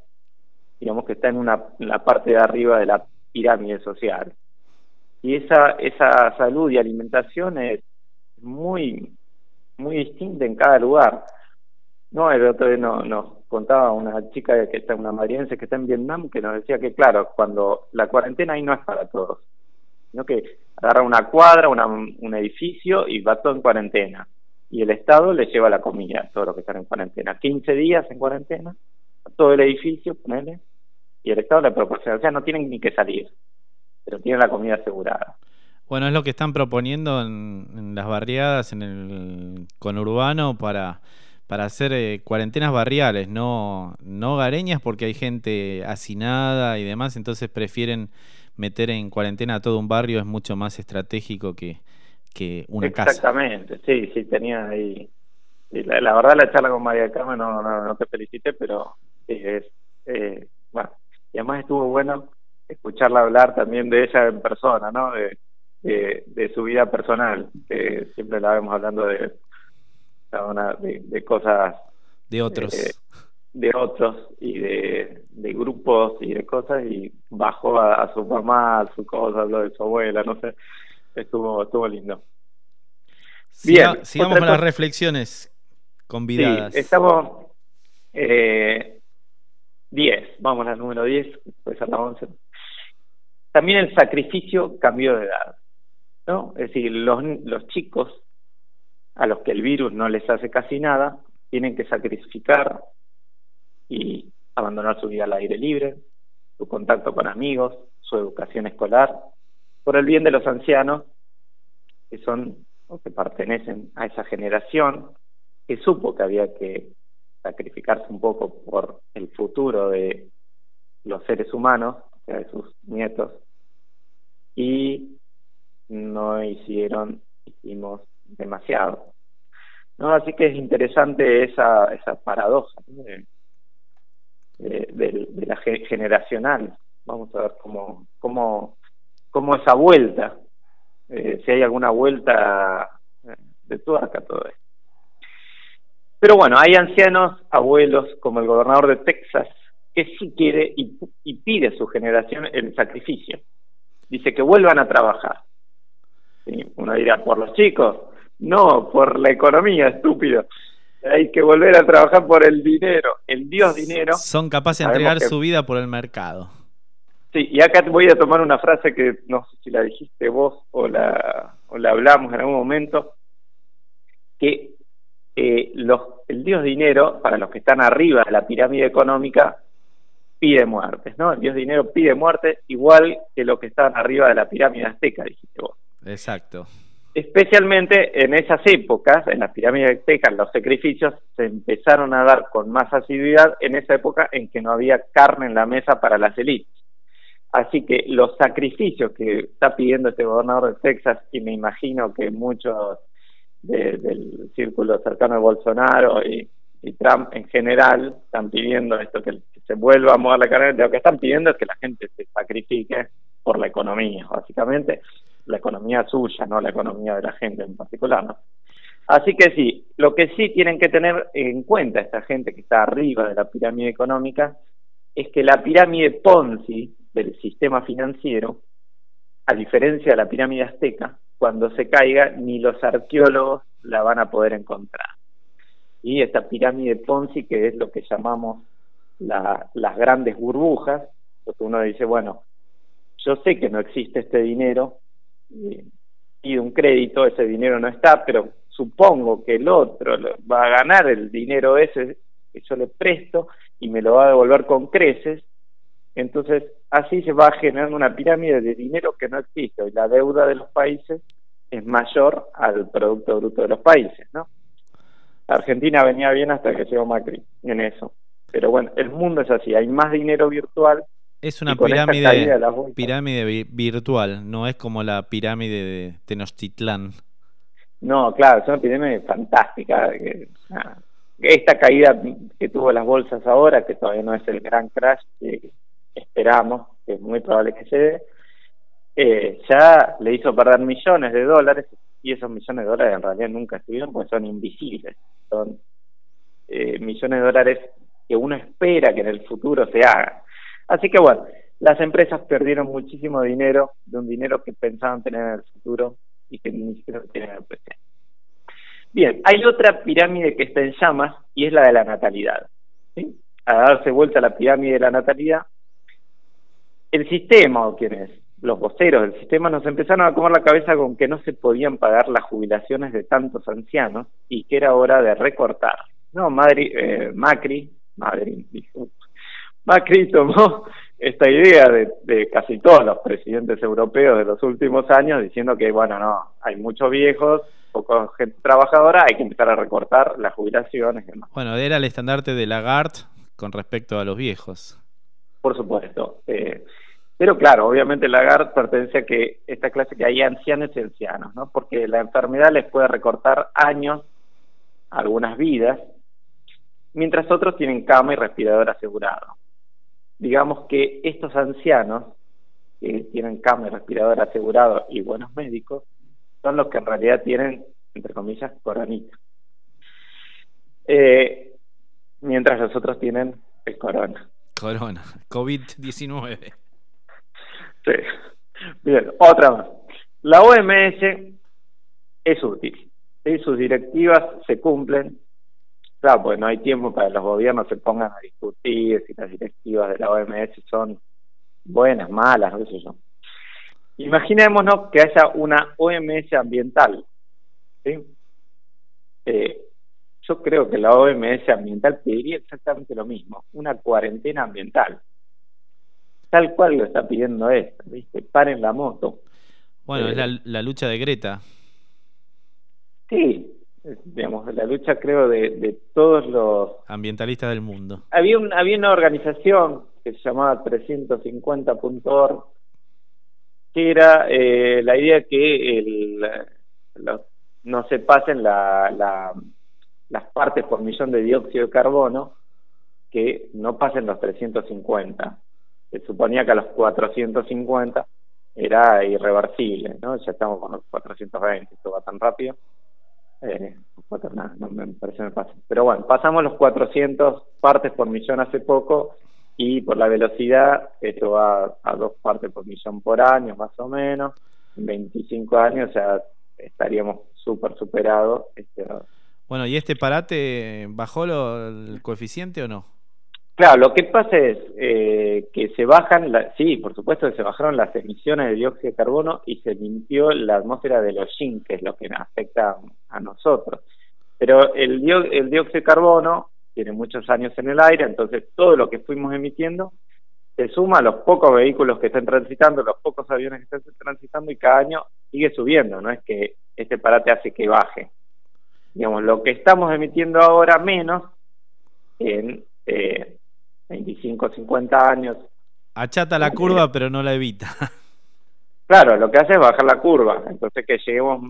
digamos que está en, una, en la parte de arriba de la pirámide social. Y esa, esa salud y alimentación es muy muy distinta en cada lugar. No, el otro día no, nos contaba una chica que está, una madriense que está en Vietnam, que nos decía que, claro, cuando la cuarentena ahí no es para todos, sino que agarra una cuadra, una, un edificio y va todo en cuarentena. Y el Estado le lleva la comida a todos los que están en cuarentena. 15 días en cuarentena, todo el edificio, ponele, y el Estado le proporciona. O sea, no tienen ni que salir, pero tienen la comida asegurada. Bueno, es lo que están proponiendo en, las barriadas, en el conurbano, para, para hacer eh, cuarentenas barriales, no, no hogareñas, porque hay gente hacinada y demás, entonces prefieren meter en cuarentena a todo un barrio, es mucho más estratégico que, que una casa. Exactamente, sí, sí, tenía ahí. la, verdad, la charla con María Carmen no, no, te felicité, pero es, eh, bueno, y además estuvo bueno escucharla hablar también de ella en persona, ¿no? De, de, su vida personal, que siempre la vemos hablando de, de, cosas... De otros. Eh, de otros y de, grupos y de cosas y bajó a, su mamá, a su cosa, habló de su abuela, no sé, estuvo, estuvo lindo. Bien, sigamos con las reflexiones convidadas. Sí, estamos 10, eh, vamos al número 10, pues a la 11. También el sacrificio cambió de edad. ¿no? Es decir, los, los chicos a los que el virus no les hace casi nada, tienen que sacrificar y abandonar su vida al aire libre, su contacto con amigos, su educación escolar, por el bien de los ancianos, que son o que pertenecen a esa generación, que supo que había que sacrificarse un poco por el futuro de los seres humanos, de sus nietos, y no hicieron, hicimos demasiado. ¿no? Así que es interesante esa, esa paradoja de, de, la generacional. Vamos a ver cómo, cómo, cómo esa vuelta, eh, si hay alguna vuelta eh, de tuerca todo esto. Pero bueno, hay ancianos, abuelos, como el gobernador de Texas, que sí quiere y, y pide a su generación el sacrificio. Dice que vuelvan a trabajar uno dirá, ¿por los chicos? No, por la economía, estúpido. Hay que volver a trabajar por el dinero, el Dios dinero. Son capaces de entregar su vida por el mercado. Sí, y acá voy a tomar una frase que no sé si la dijiste vos o la, o la hablamos en algún momento, que eh, los, el Dios dinero, para los que están arriba de la pirámide económica, pide muertes, ¿no? El Dios dinero pide muertes igual que los que están arriba de la pirámide azteca, dijiste vos. Exacto. Especialmente en esas épocas, en las pirámides aztecas, los sacrificios se empezaron a dar con más asiduidad en esa época en que no había carne en la mesa para las élites. Así que los sacrificios que está pidiendo este gobernador de Texas, y me imagino que muchos del círculo cercano de Bolsonaro y y Trump en general están pidiendo esto que se vuelva a mover la carrera, lo que están pidiendo es que la gente se sacrifique por la economía, básicamente la economía suya, no la economía de la gente en particular. ¿no? Así que sí, lo que sí tienen que tener en cuenta esta gente que está arriba de la pirámide económica es que la pirámide Ponzi del sistema financiero, a diferencia de la pirámide azteca, cuando se caiga ni los arqueólogos la van a poder encontrar. Y esta pirámide Ponzi, que es lo que llamamos la, las grandes burbujas, porque uno dice, bueno, yo sé que no existe este dinero, pido un crédito, ese dinero no está, pero supongo que el otro va a ganar el dinero ese que yo le presto y me lo va a devolver con creces, entonces así se va generando una pirámide de dinero que no existe y la deuda de los países es mayor al Producto Bruto de los países, ¿no? Argentina venía bien hasta que llegó Macri en eso. Pero bueno, el mundo es así, hay más dinero virtual. Es una pirámide, pirámide vi- virtual, no es como la pirámide de Tenochtitlán. No, claro, es una epidemia fantástica. Esta caída que tuvo las bolsas ahora, que todavía no es el gran crash que esperamos, que es muy probable que se dé, eh, ya le hizo perder millones de dólares y esos millones de dólares en realidad nunca estuvieron porque son invisibles. Son eh, millones de dólares que uno espera que en el futuro se hagan. Así que bueno, las empresas perdieron muchísimo dinero, de un dinero que pensaban tener en el futuro y que ni siquiera tienen en el presente. Bien, hay otra pirámide que está en llamas y es la de la natalidad. ¿sí? A darse vuelta la pirámide de la natalidad, el sistema, o quienes, los voceros del sistema, nos empezaron a comer la cabeza con que no se podían pagar las jubilaciones de tantos ancianos y que era hora de recortar. No, Madri, eh, Macri, Madri, dije, uh, Macri tomó esta idea de, de casi todos los presidentes europeos de los últimos años diciendo que, bueno, no, hay muchos viejos, poca gente trabajadora, hay que empezar a recortar las jubilaciones y demás. Bueno, era el estandarte de Lagarde con respecto a los viejos. Por supuesto. Eh, pero claro, obviamente Lagarde pertenece a que esta clase que hay ancianos y ancianos, ¿no? Porque la enfermedad les puede recortar años, algunas vidas, mientras otros tienen cama y respirador asegurado. Digamos que estos ancianos que tienen cama y respirador asegurado y buenos médicos son los que en realidad tienen, entre comillas, coronita. Eh, mientras los otros tienen el corona. Corona, COVID-19. Sí. Bien, otra más. La OMS es útil. Sus directivas se cumplen. Claro, pues no hay tiempo para que los gobiernos se pongan a discutir si las directivas de la OMS son buenas, malas, no sé yo. Imaginémonos que haya una OMS ambiental. ¿sí? Eh, yo creo que la OMS ambiental pediría exactamente lo mismo, una cuarentena ambiental. Tal cual lo está pidiendo esto, ¿viste? Paren la moto. Bueno, Eh, es la, la lucha de Greta. Sí, digamos, la lucha creo de, de todos los... Ambientalistas del mundo. Había, un, había una organización que se llamaba 350.org que era eh, la idea que el, los- no se pasen la, la- las partes por millón de dióxido de carbono, que no pasen los 350. Se suponía que a los 450 era irreversible, ¿no? Ya estamos con los 420, esto va tan rápido. Eh, no me parece me pasa. Pero bueno, pasamos los 400 partes por millón hace poco y por la velocidad esto va a dos partes por millón por año más o menos. En 25 años ya estaríamos súper superados. Este, Bueno, ¿y este parate bajó lo- el coeficiente o no? Claro, lo que pasa es eh, que se bajan, sí, por supuesto que se bajaron las emisiones de dióxido de carbono y se limpió la atmósfera de los yin, que es lo que afecta a nosotros. Pero el dióxido de carbono tiene muchos años en el aire, entonces todo lo que fuimos emitiendo se suma a los pocos vehículos que están transitando, los pocos aviones que están transitando y cada año sigue subiendo, no es que este parate hace que baje. Digamos, lo que estamos emitiendo ahora menos en eh, 25, 50 años. Achata la curva, pero no la evita. Claro, lo que hace es bajar la curva. Entonces que lleguemos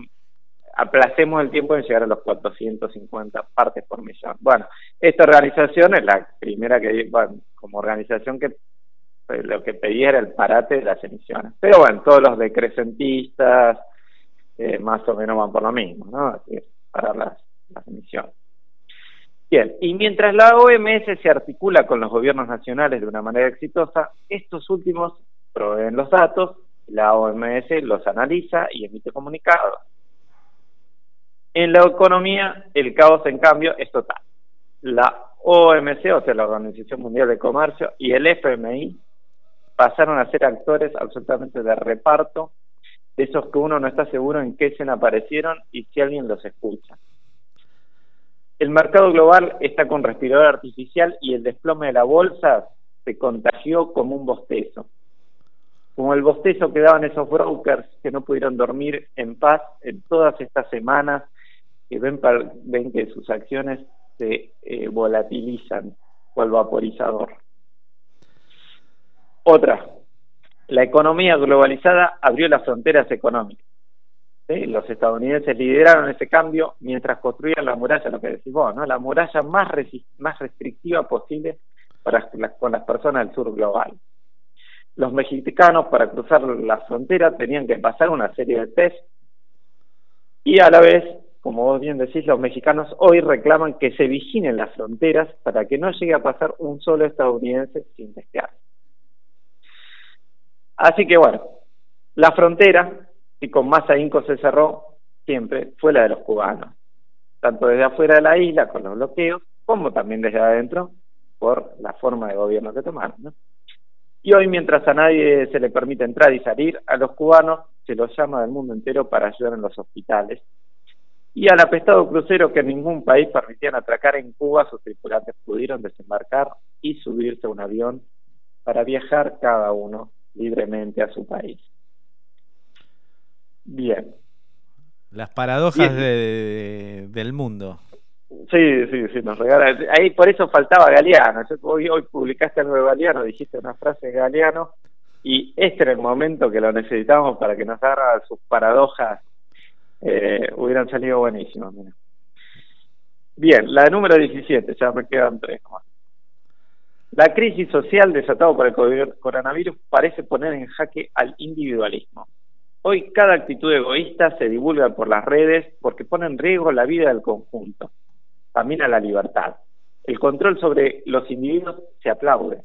aplacemos el tiempo de llegar a los 450 partes por millón. Bueno, esta organización es la primera que, bueno, como organización que eh, lo que pedía era el parate de las emisiones. Pero bueno, todos los decrecentistas eh, más o menos van por lo mismo, ¿no? Así es, parar las, las emisiones. Bien, y mientras la OMS se articula con los gobiernos nacionales de una manera exitosa, estos últimos proveen los datos, la OMS los analiza y emite comunicados. En la economía, el caos, en cambio, es total. La OMC, o sea, la Organización Mundial de Comercio, y el FMI pasaron a ser actores absolutamente de reparto, de esos que uno no está seguro en qué escena aparecieron y si alguien los escucha. El mercado global está con respirador artificial y el desplome de la bolsa se contagió como un bostezo. Como el bostezo que daban esos brokers que no pudieron dormir en paz en todas estas semanas que ven, que sus acciones se eh, volatilizan el vaporizador. Otra, la economía globalizada abrió las fronteras económicas. Los estadounidenses lideraron ese cambio mientras construían la muralla, lo que decís vos, ¿no? la muralla más, más restrictiva posible para con las personas del sur global. Los mexicanos para cruzar la frontera tenían que pasar una serie de test y a la vez, como vos bien decís, los mexicanos hoy reclaman que se vigilen las fronteras para que no llegue a pasar un solo estadounidense sin testear. Así que bueno, la frontera, y con más ahínco se cerró, siempre fue la de los cubanos, tanto desde afuera de la isla con los bloqueos, como también desde adentro por la forma de gobierno que tomaron. Y hoy, mientras a nadie se le permite entrar y salir, a los cubanos se los llama del mundo entero para ayudar en los hospitales. Y al apestado crucero que ningún país permitían atracar en Cuba, sus tripulantes pudieron desembarcar y subirse a un avión para viajar cada uno libremente a su país. Bien. Las paradojas de, del mundo. Sí, sí, sí, nos regala. Ahí por eso faltaba Galeano. hoy, hoy publicaste algo de Galeano, dijiste una frase de Galeano, y este era el momento que lo necesitamos para que nos haga sus paradojas. Eh, hubieran salido buenísimas. Bien, la número 17, ya me quedan tres más. La crisis social desatada por el coronavirus parece poner en jaque al individualismo. Hoy cada actitud egoísta se divulga por las redes porque pone en riesgo la vida del conjunto, también a la libertad. El control sobre los individuos se aplaude.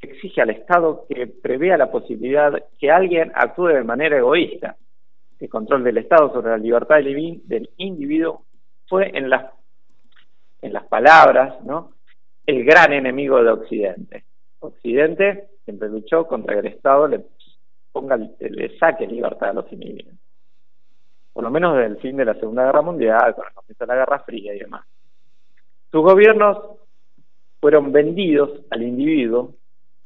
Se exige al Estado que prevea la posibilidad que alguien actúe de manera egoísta. El control del Estado sobre la libertad del individuo fue en las, en las palabras, ¿no? el gran enemigo de Occidente. Occidente siempre luchó contra el Estado ponga le saque libertad a los individuos. Por lo menos desde el fin de la Segunda Guerra Mundial, comienzo de la Guerra Fría y demás. Sus gobiernos fueron vendidos al individuo,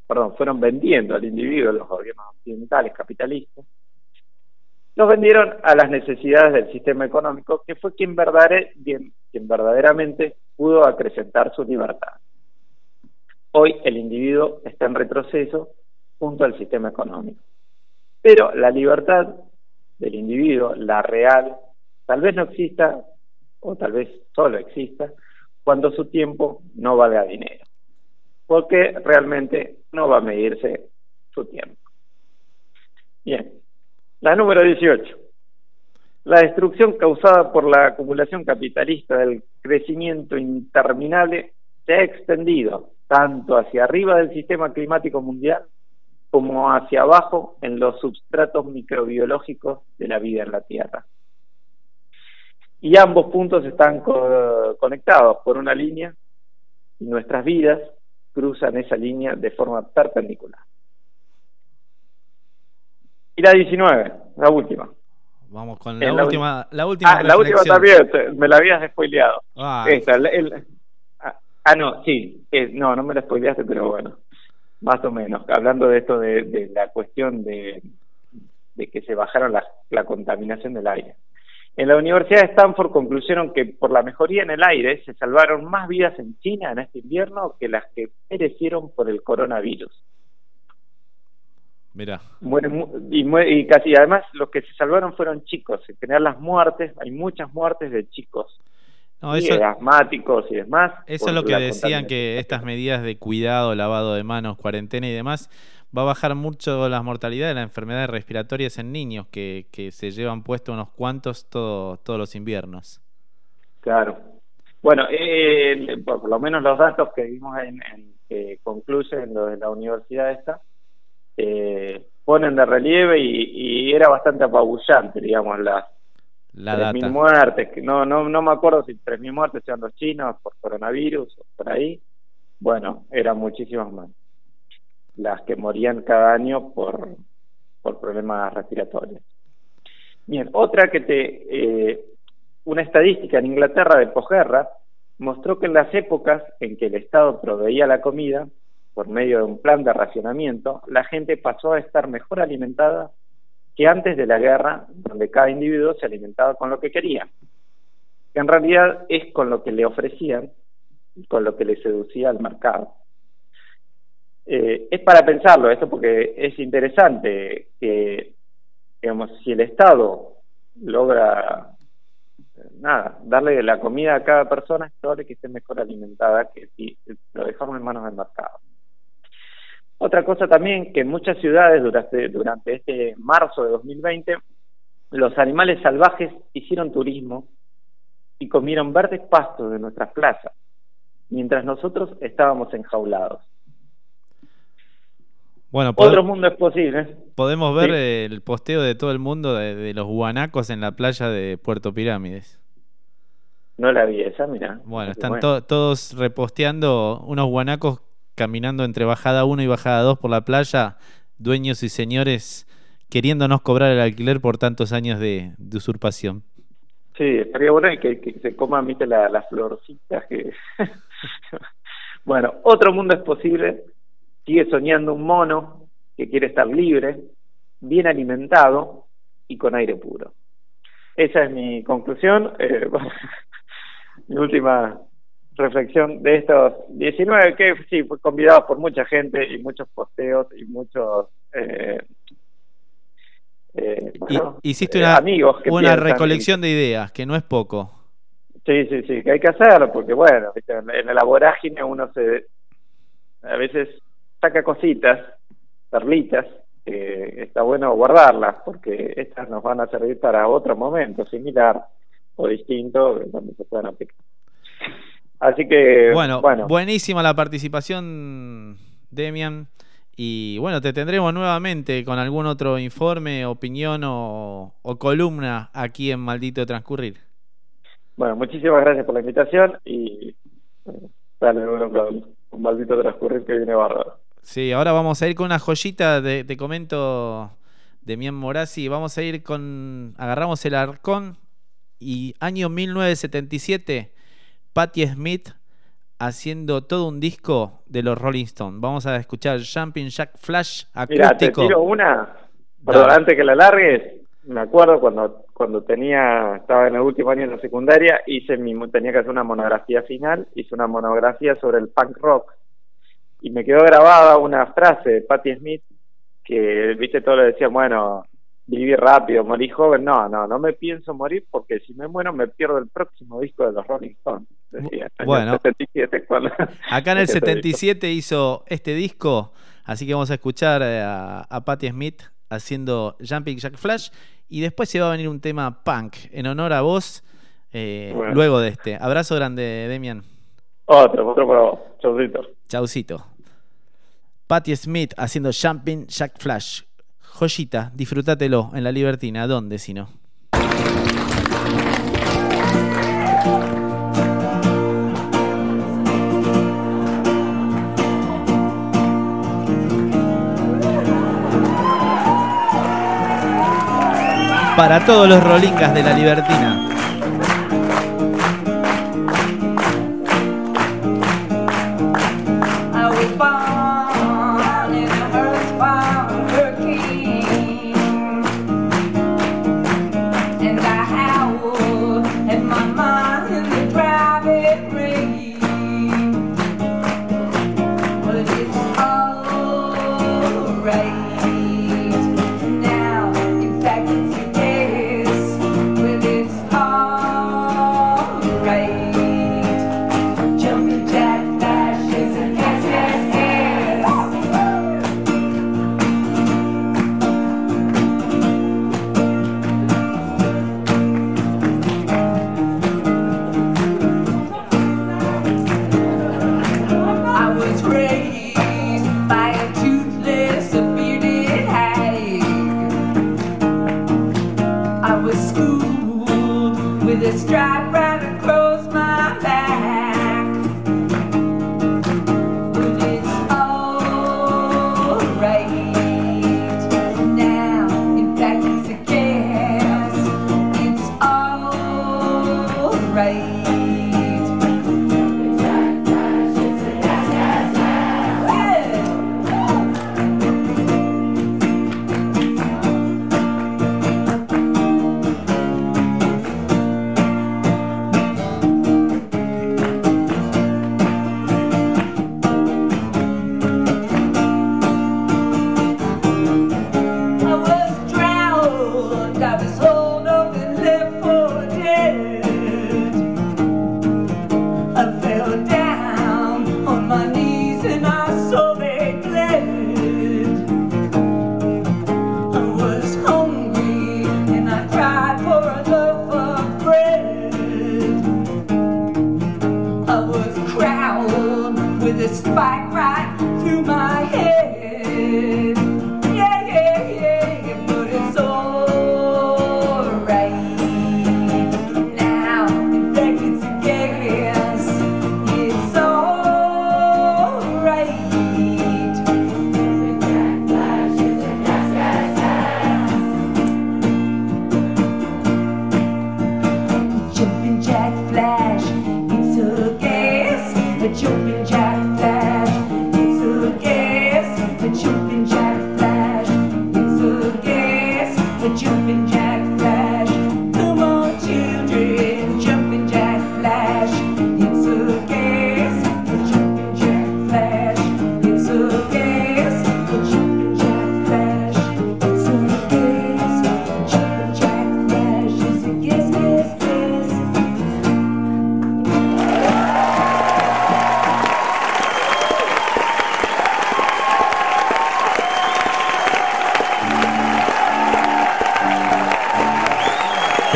perdón, fueron vendiendo al individuo los gobiernos occidentales capitalistas, los vendieron a las necesidades del sistema económico, que fue quien, quien verdaderamente pudo acrecentar su libertad. Hoy el individuo está en retroceso junto al sistema económico. Pero la libertad del individuo, la real, tal vez no exista, o tal vez solo exista, cuando su tiempo no valga dinero. Porque realmente no va a medirse su tiempo. Bien, la número 18. La destrucción causada por la acumulación capitalista del crecimiento interminable se ha extendido tanto hacia arriba del sistema climático mundial como hacia abajo en los substratos microbiológicos de la vida en la Tierra. Y ambos puntos están conectados por una línea y nuestras vidas cruzan esa línea de forma perpendicular. Y la 19, la última. Vamos con la, última, la última. Ah, la última también, me la habías spoileado. Ah. Esta, el, Ah, no, sí, eh, no, no me lo spoileaste, pero bueno, más o menos. Hablando de esto de, la cuestión de, que se bajaron la, la contaminación del aire. En la Universidad de Stanford concluyeron que por la mejoría en el aire se salvaron más vidas en China en este invierno que las que perecieron por el coronavirus. Mu- y, y casi, además, los que se salvaron fueron chicos. En general, las muertes, hay muchas muertes de chicos. No, y eso- de asmáticos y demás. Eso es lo que decían que estas medidas de cuidado, lavado de manos, cuarentena y demás, va a bajar mucho las mortalidades de las enfermedades respiratorias en niños que, que se llevan puesto unos cuantos todo- todos los inviernos. Claro. Bueno, eh, por, por lo menos los datos que vimos en, en- que concluyen lo de la universidad esta, eh, ponen de relieve y, y era bastante apabullante, digamos, las La 3.000 data. muertes, que no, no, no me acuerdo si 3.000 muertes sean los chinos por coronavirus o por ahí. Bueno, eran muchísimas más. Las que morían cada año por, por problemas respiratorios. Bien, otra que te... eh, una estadística en Inglaterra de posguerra mostró que en las épocas en que el Estado proveía la comida, por medio de un plan de racionamiento, la gente pasó a estar mejor alimentada que antes de la guerra, donde cada individuo se alimentaba con lo que quería. Que en realidad es con lo que le ofrecían con lo que le seducía al mercado. Eh, es para pensarlo esto porque es interesante que, digamos, si el Estado logra nada, darle la comida a cada persona es probable que esté mejor alimentada que si lo dejamos en manos del mercado. Otra cosa también que en muchas ciudades durante, durante este marzo de 2020 los animales salvajes hicieron turismo y comieron verdes pastos de nuestras plazas, mientras nosotros estábamos enjaulados. Bueno, Otro mundo es posible. podemos ver Sí. el posteo de todo el mundo de, de los guanacos en la playa de Puerto Pirámides. No la vi esa, mira. Bueno, están to- todos reposteando unos guanacos caminando entre bajada 1 y bajada 2 por la playa, dueños y señores queriéndonos cobrar el alquiler por tantos años de, usurpación. Sí, estaría bueno que, se coman, las florcitas bueno, otro mundo es posible. Sigue soñando un mono que quiere estar libre, bien alimentado y con aire puro. Esa es mi conclusión. eh, mi última reflexión de estos 19 que sí, fue convidados por mucha gente y muchos posteos y muchos... eh, eh, bueno, hiciste eh, una, amigos que una y- recolección de ideas, que no es poco. Sí, sí, sí, que hay que hacerlo, porque bueno, en la vorágine uno se a veces saca cositas, perlitas, que está bueno guardarlas, porque estas nos van a servir para otro momento similar o distinto donde se puedan aplicar. Así que, Bueno, bueno, buenísima la participación, Demian. Y bueno, te tendremos nuevamente con algún otro informe, opinión o, o columna aquí en Maldito Transcurrir. bueno, muchísimas gracias por la invitación y dale bueno, con un maldito transcurrir que viene bárbaro. Sí, ahora vamos a ir con una joyita, de- te comento, Demian Morazzi. Vamos a ir con. Agarramos el arcón y año 1977, Patti Smith haciendo todo un disco de los Rolling Stones. Vamos a escuchar Jumping Jack Flash Mira, te acústico. tiro una, perdón, Dale. antes que la largues, me acuerdo cuando cuando tenía estaba en el último año de la secundaria, hice mi tenía que hacer una monografía final, hice una monografía sobre el punk rock y me quedó grabada una frase de Patti Smith que viste todo le decía, bueno, vivir rápido, morir joven, no, no, no me pienso morir porque si me muero me pierdo el próximo disco de los Rolling Stones. Decía, en el Bueno. 77, cuando- Acá en el ese disco. 77 hizo este disco, así que vamos a escuchar eh, a, a Patti Smith haciendo Jumping Jack Flash y después se va a venir un tema punk en honor a vos eh, Bueno. luego de este. Abrazo grande, Demian. Otro, otro para vos. Chaucito. Chaucito. Patti Smith haciendo Jumping Jack Flash. Joyita, disfrútatelo en la Libertina. ¿Dónde si no? Para todos los rolingas de la Libertina.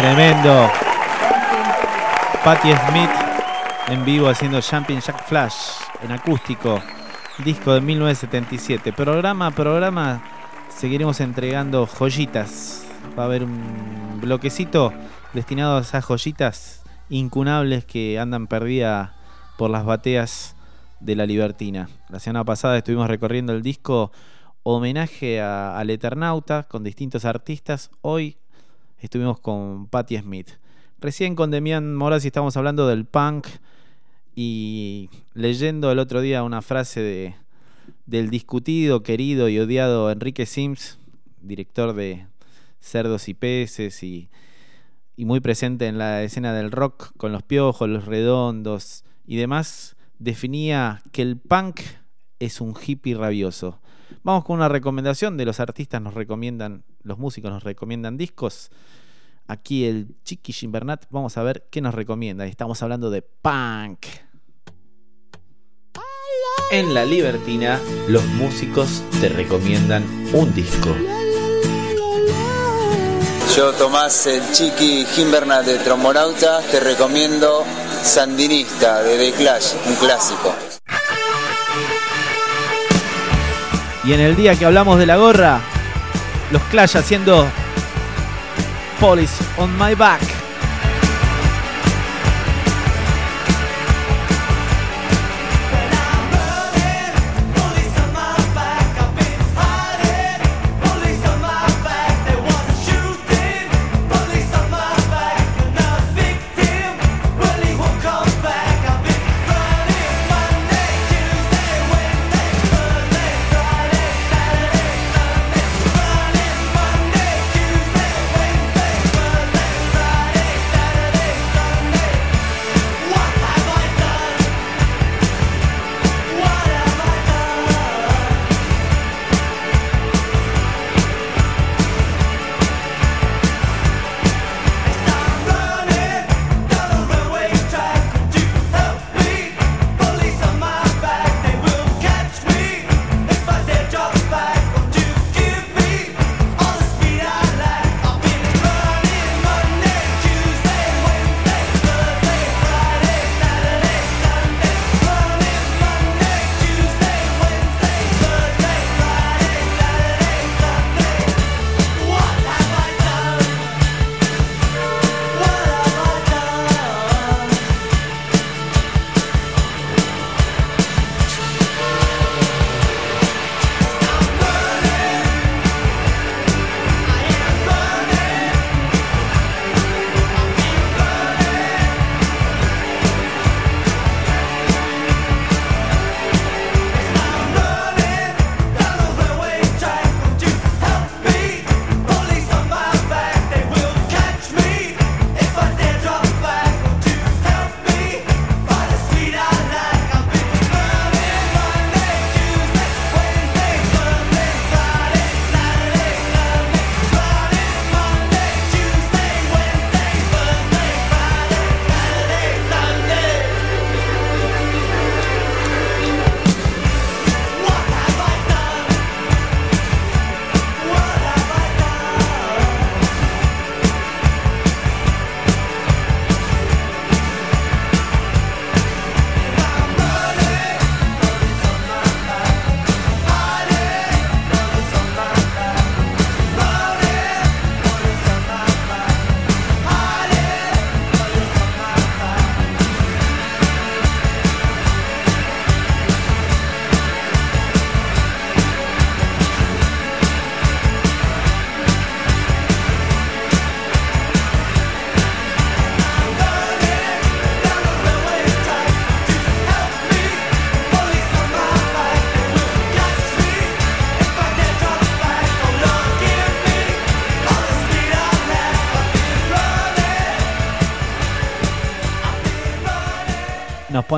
Tremendo. Patti Smith en vivo haciendo Jumping Jack Flash en acústico. Disco de 1977. Programa programa seguiremos entregando joyitas. Va a haber un bloquecito destinado a esas joyitas incunables que andan perdidas por las bateas de la libertina. La semana pasada estuvimos recorriendo el disco homenaje a- al Eternauta con distintos artistas. Hoy estuvimos con Patti Smith. Recién con Demian Morazzi estamos hablando del punk y leyendo el otro día una frase de, del discutido, querido y odiado Enrique Sims, director de Cerdos y Peces y, y muy presente en la escena del rock con los piojos, los redondos y demás, definía que el punk es un hippie rabioso. Vamos con una recomendación de los artistas, nos recomiendan, los músicos nos recomiendan discos. Aquí el Chiqui Gimbernat, vamos a ver qué nos recomienda. Estamos hablando de punk. En La Libertina, los músicos te recomiendan un disco. Yo, Tomás el Chiqui Gimbernat de Trombonauta, te recomiendo Sandinista de The Clash, un clásico. Y en el día que hablamos de la gorra, los Clash haciendo Police on My Back.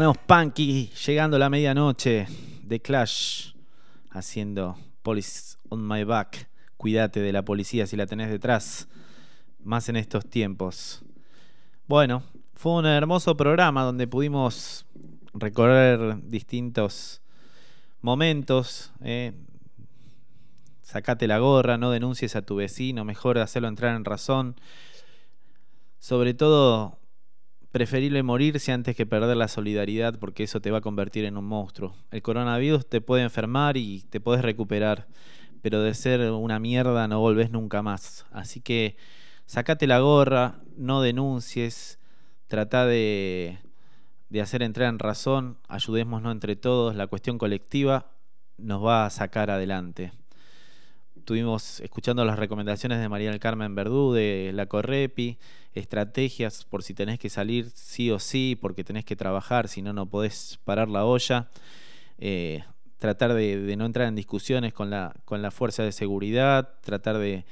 Ponemos punky llegando la medianoche de Clash haciendo Police on My Back. Cuídate de la policía si la tenés detrás, más en estos tiempos. Bueno, fue un hermoso programa donde pudimos recorrer distintos momentos. eh. Sacate la gorra, no denuncies a tu vecino, mejor hacerlo entrar en razón. Sobre todo, preferible morirse antes que perder la solidaridad porque eso te va a convertir en un monstruo. El coronavirus te puede enfermar y te puedes recuperar, pero de ser una mierda no volvés nunca más. Así que sacate la gorra, no denuncies, trata de, de hacer entrar en razón, ayudémonos entre todos, la cuestión colectiva nos va a sacar adelante. Estuvimos escuchando las recomendaciones de María del Carmen Verdú, de la Correpi, estrategias por si tenés que salir sí o sí, porque tenés que trabajar, si no, no podés parar la olla. Eh, tratar de, no entrar en discusiones con la, con la fuerza de seguridad, tratar de,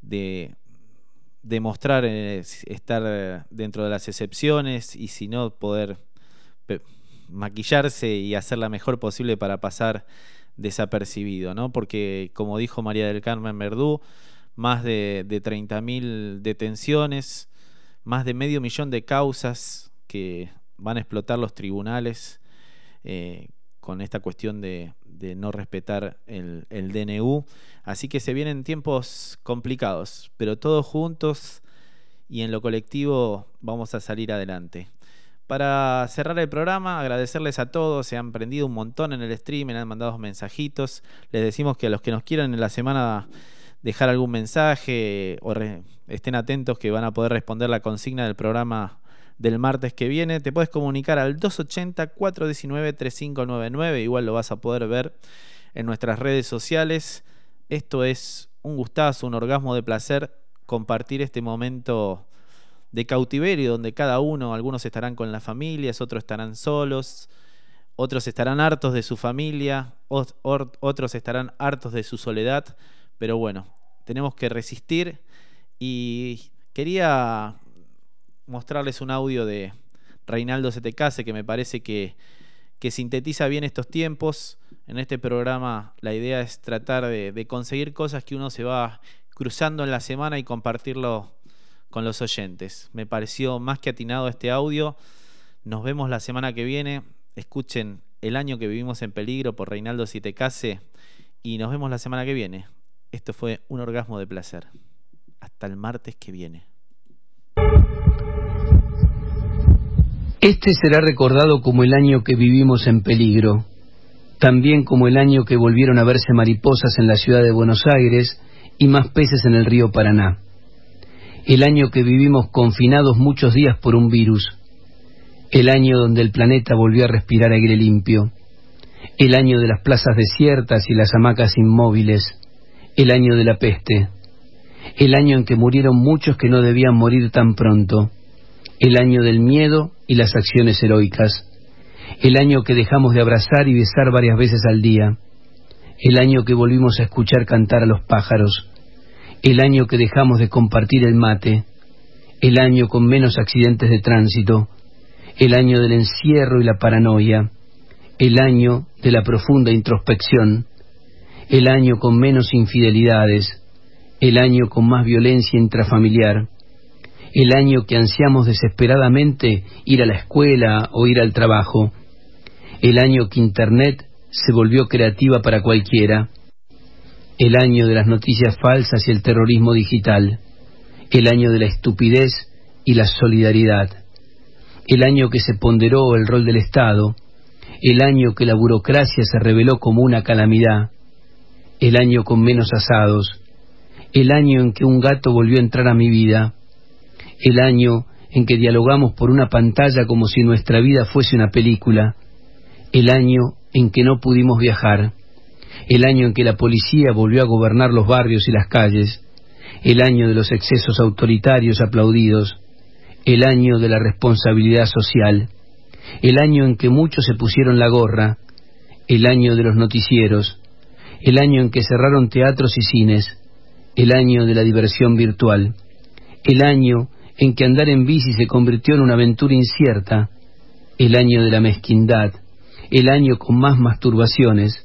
de demostrar eh, estar dentro de las excepciones y si no poder maquillarse y hacer la mejor posible para pasar desapercibido, ¿no? Porque como dijo María del Carmen Verdú, más de, de 30.000 detenciones, más de medio millón de causas que van a explotar los tribunales eh, con esta cuestión de, no respetar el, el DNU. Así que se vienen tiempos complicados, pero todos juntos y en lo colectivo vamos a salir adelante. Para cerrar el programa, agradecerles a todos, se han prendido un montón en el stream, me han mandado mensajitos. Les decimos que a los que nos quieran en la semana dejar algún mensaje o estén atentos que van a poder responder la consigna del programa del martes que viene, te puedes comunicar al 280-419-3599, igual lo vas a poder ver en nuestras redes sociales. Esto es un gustazo, un orgasmo de placer compartir este momento de cautiverio donde cada uno, algunos estarán con las familias, otros estarán solos, otros estarán hartos de su familia, otros estarán hartos de su soledad, pero bueno, tenemos que resistir y quería mostrarles un audio de Reinaldo Setecase que me parece que, que sintetiza bien estos tiempos. En este programa la idea es tratar de, conseguir cosas que uno se va cruzando en la semana y compartirlo con los oyentes. Me pareció más que atinado este audio. Nos vemos la semana que viene. Escuchen El año que vivimos en peligro por Reinaldo Sitecase y nos vemos la semana que viene. Esto fue un orgasmo de placer. Hasta el martes que viene. Este será recordado como el año que vivimos en peligro, también como el año que volvieron a verse mariposas en la ciudad de Buenos Aires y más peces en el río Paraná. El año que vivimos confinados muchos días por un virus. El año donde el planeta volvió a respirar aire limpio. El año de las plazas desiertas y las hamacas inmóviles. El año de la peste. El año en que murieron muchos que no debían morir tan pronto el año del miedo y las acciones heroicas, el año que dejamos de abrazar y besar varias veces al día, el año que volvimos a escuchar cantar a los pájaros, el año que dejamos de compartir el mate, el año con menos accidentes de tránsito, el año del encierro y la paranoia, el año de la profunda introspección, el año con menos infidelidades, el año con más violencia intrafamiliar, el año que ansiamos desesperadamente ir a la escuela o ir al trabajo, el año que Internet se volvió creativa para cualquiera, el año de las noticias falsas y el terrorismo digital, el año de la estupidez y la solidaridad, el año que se ponderó el rol del Estado, el año que la burocracia se reveló como una calamidad, el año con menos asados, el año en que un gato volvió a entrar a mi vida, el año en que dialogamos por una pantalla como si nuestra vida fuese una película, el año en que no pudimos viajar, el año en que la policía volvió a gobernar los barrios y las calles, el año de los excesos autoritarios aplaudidos, el año de la responsabilidad social, el año en que muchos se pusieron la gorra, el año de los noticieros, el año en que cerraron teatros y cines, el año de la diversión virtual, el año en que andar en bici se convirtió en una aventura incierta, el año de la mezquindad, el año con más masturbaciones,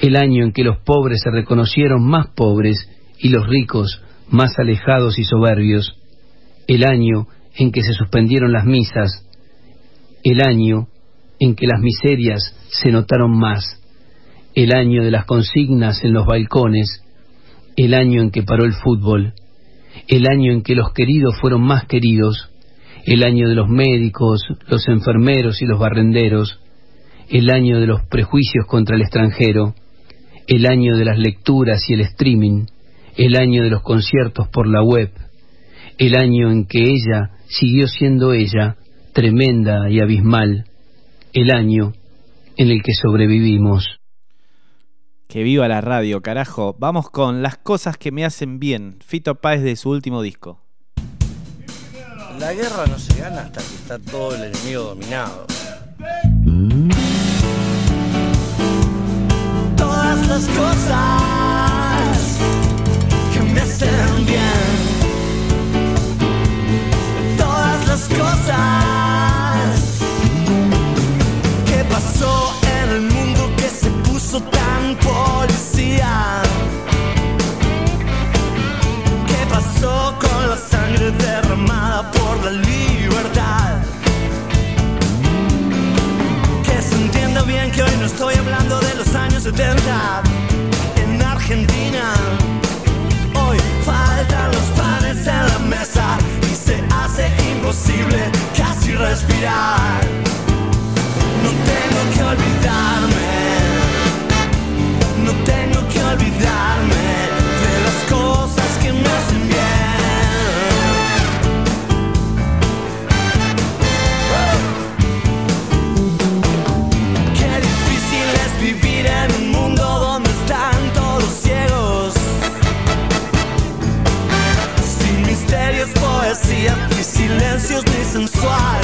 el año en que los pobres se reconocieron más pobres y los ricos más alejados y soberbios, el año en que se suspendieron las misas, el año en que las miserias se notaron más, el año de las consignas en los balcones, el año en que paró el fútbol, el año en que los queridos fueron más queridos, el año de los médicos, los enfermeros y los barrenderos, el año de los prejuicios contra el extranjero, el año de las lecturas y el streaming, el año de los conciertos por la web, el año en que ella siguió siendo ella, tremenda y abismal, el año en el que sobrevivimos. Que viva la radio, carajo. Vamos con las cosas que me hacen bien. Fito Páez de su último disco. La guerra no se gana hasta que está todo el enemigo dominado. Todas las cosas que me hacen bien. Todas las cosas que pasó puso tan policía. ¿Qué pasó con la sangre derramada por la libertad? Que se entienda bien que hoy no estoy hablando de los años 70 en Argentina. Hoy faltan los panes en la mesa y se hace imposible casi respirar. No tengo que olvidarme, ni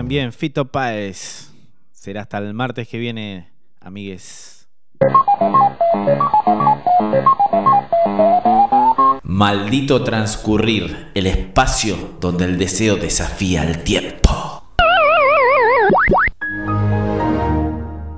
bien. Fito Páez. Será hasta el martes que viene, amigues. Maldito transcurrir, el espacio donde el deseo desafía el tiempo.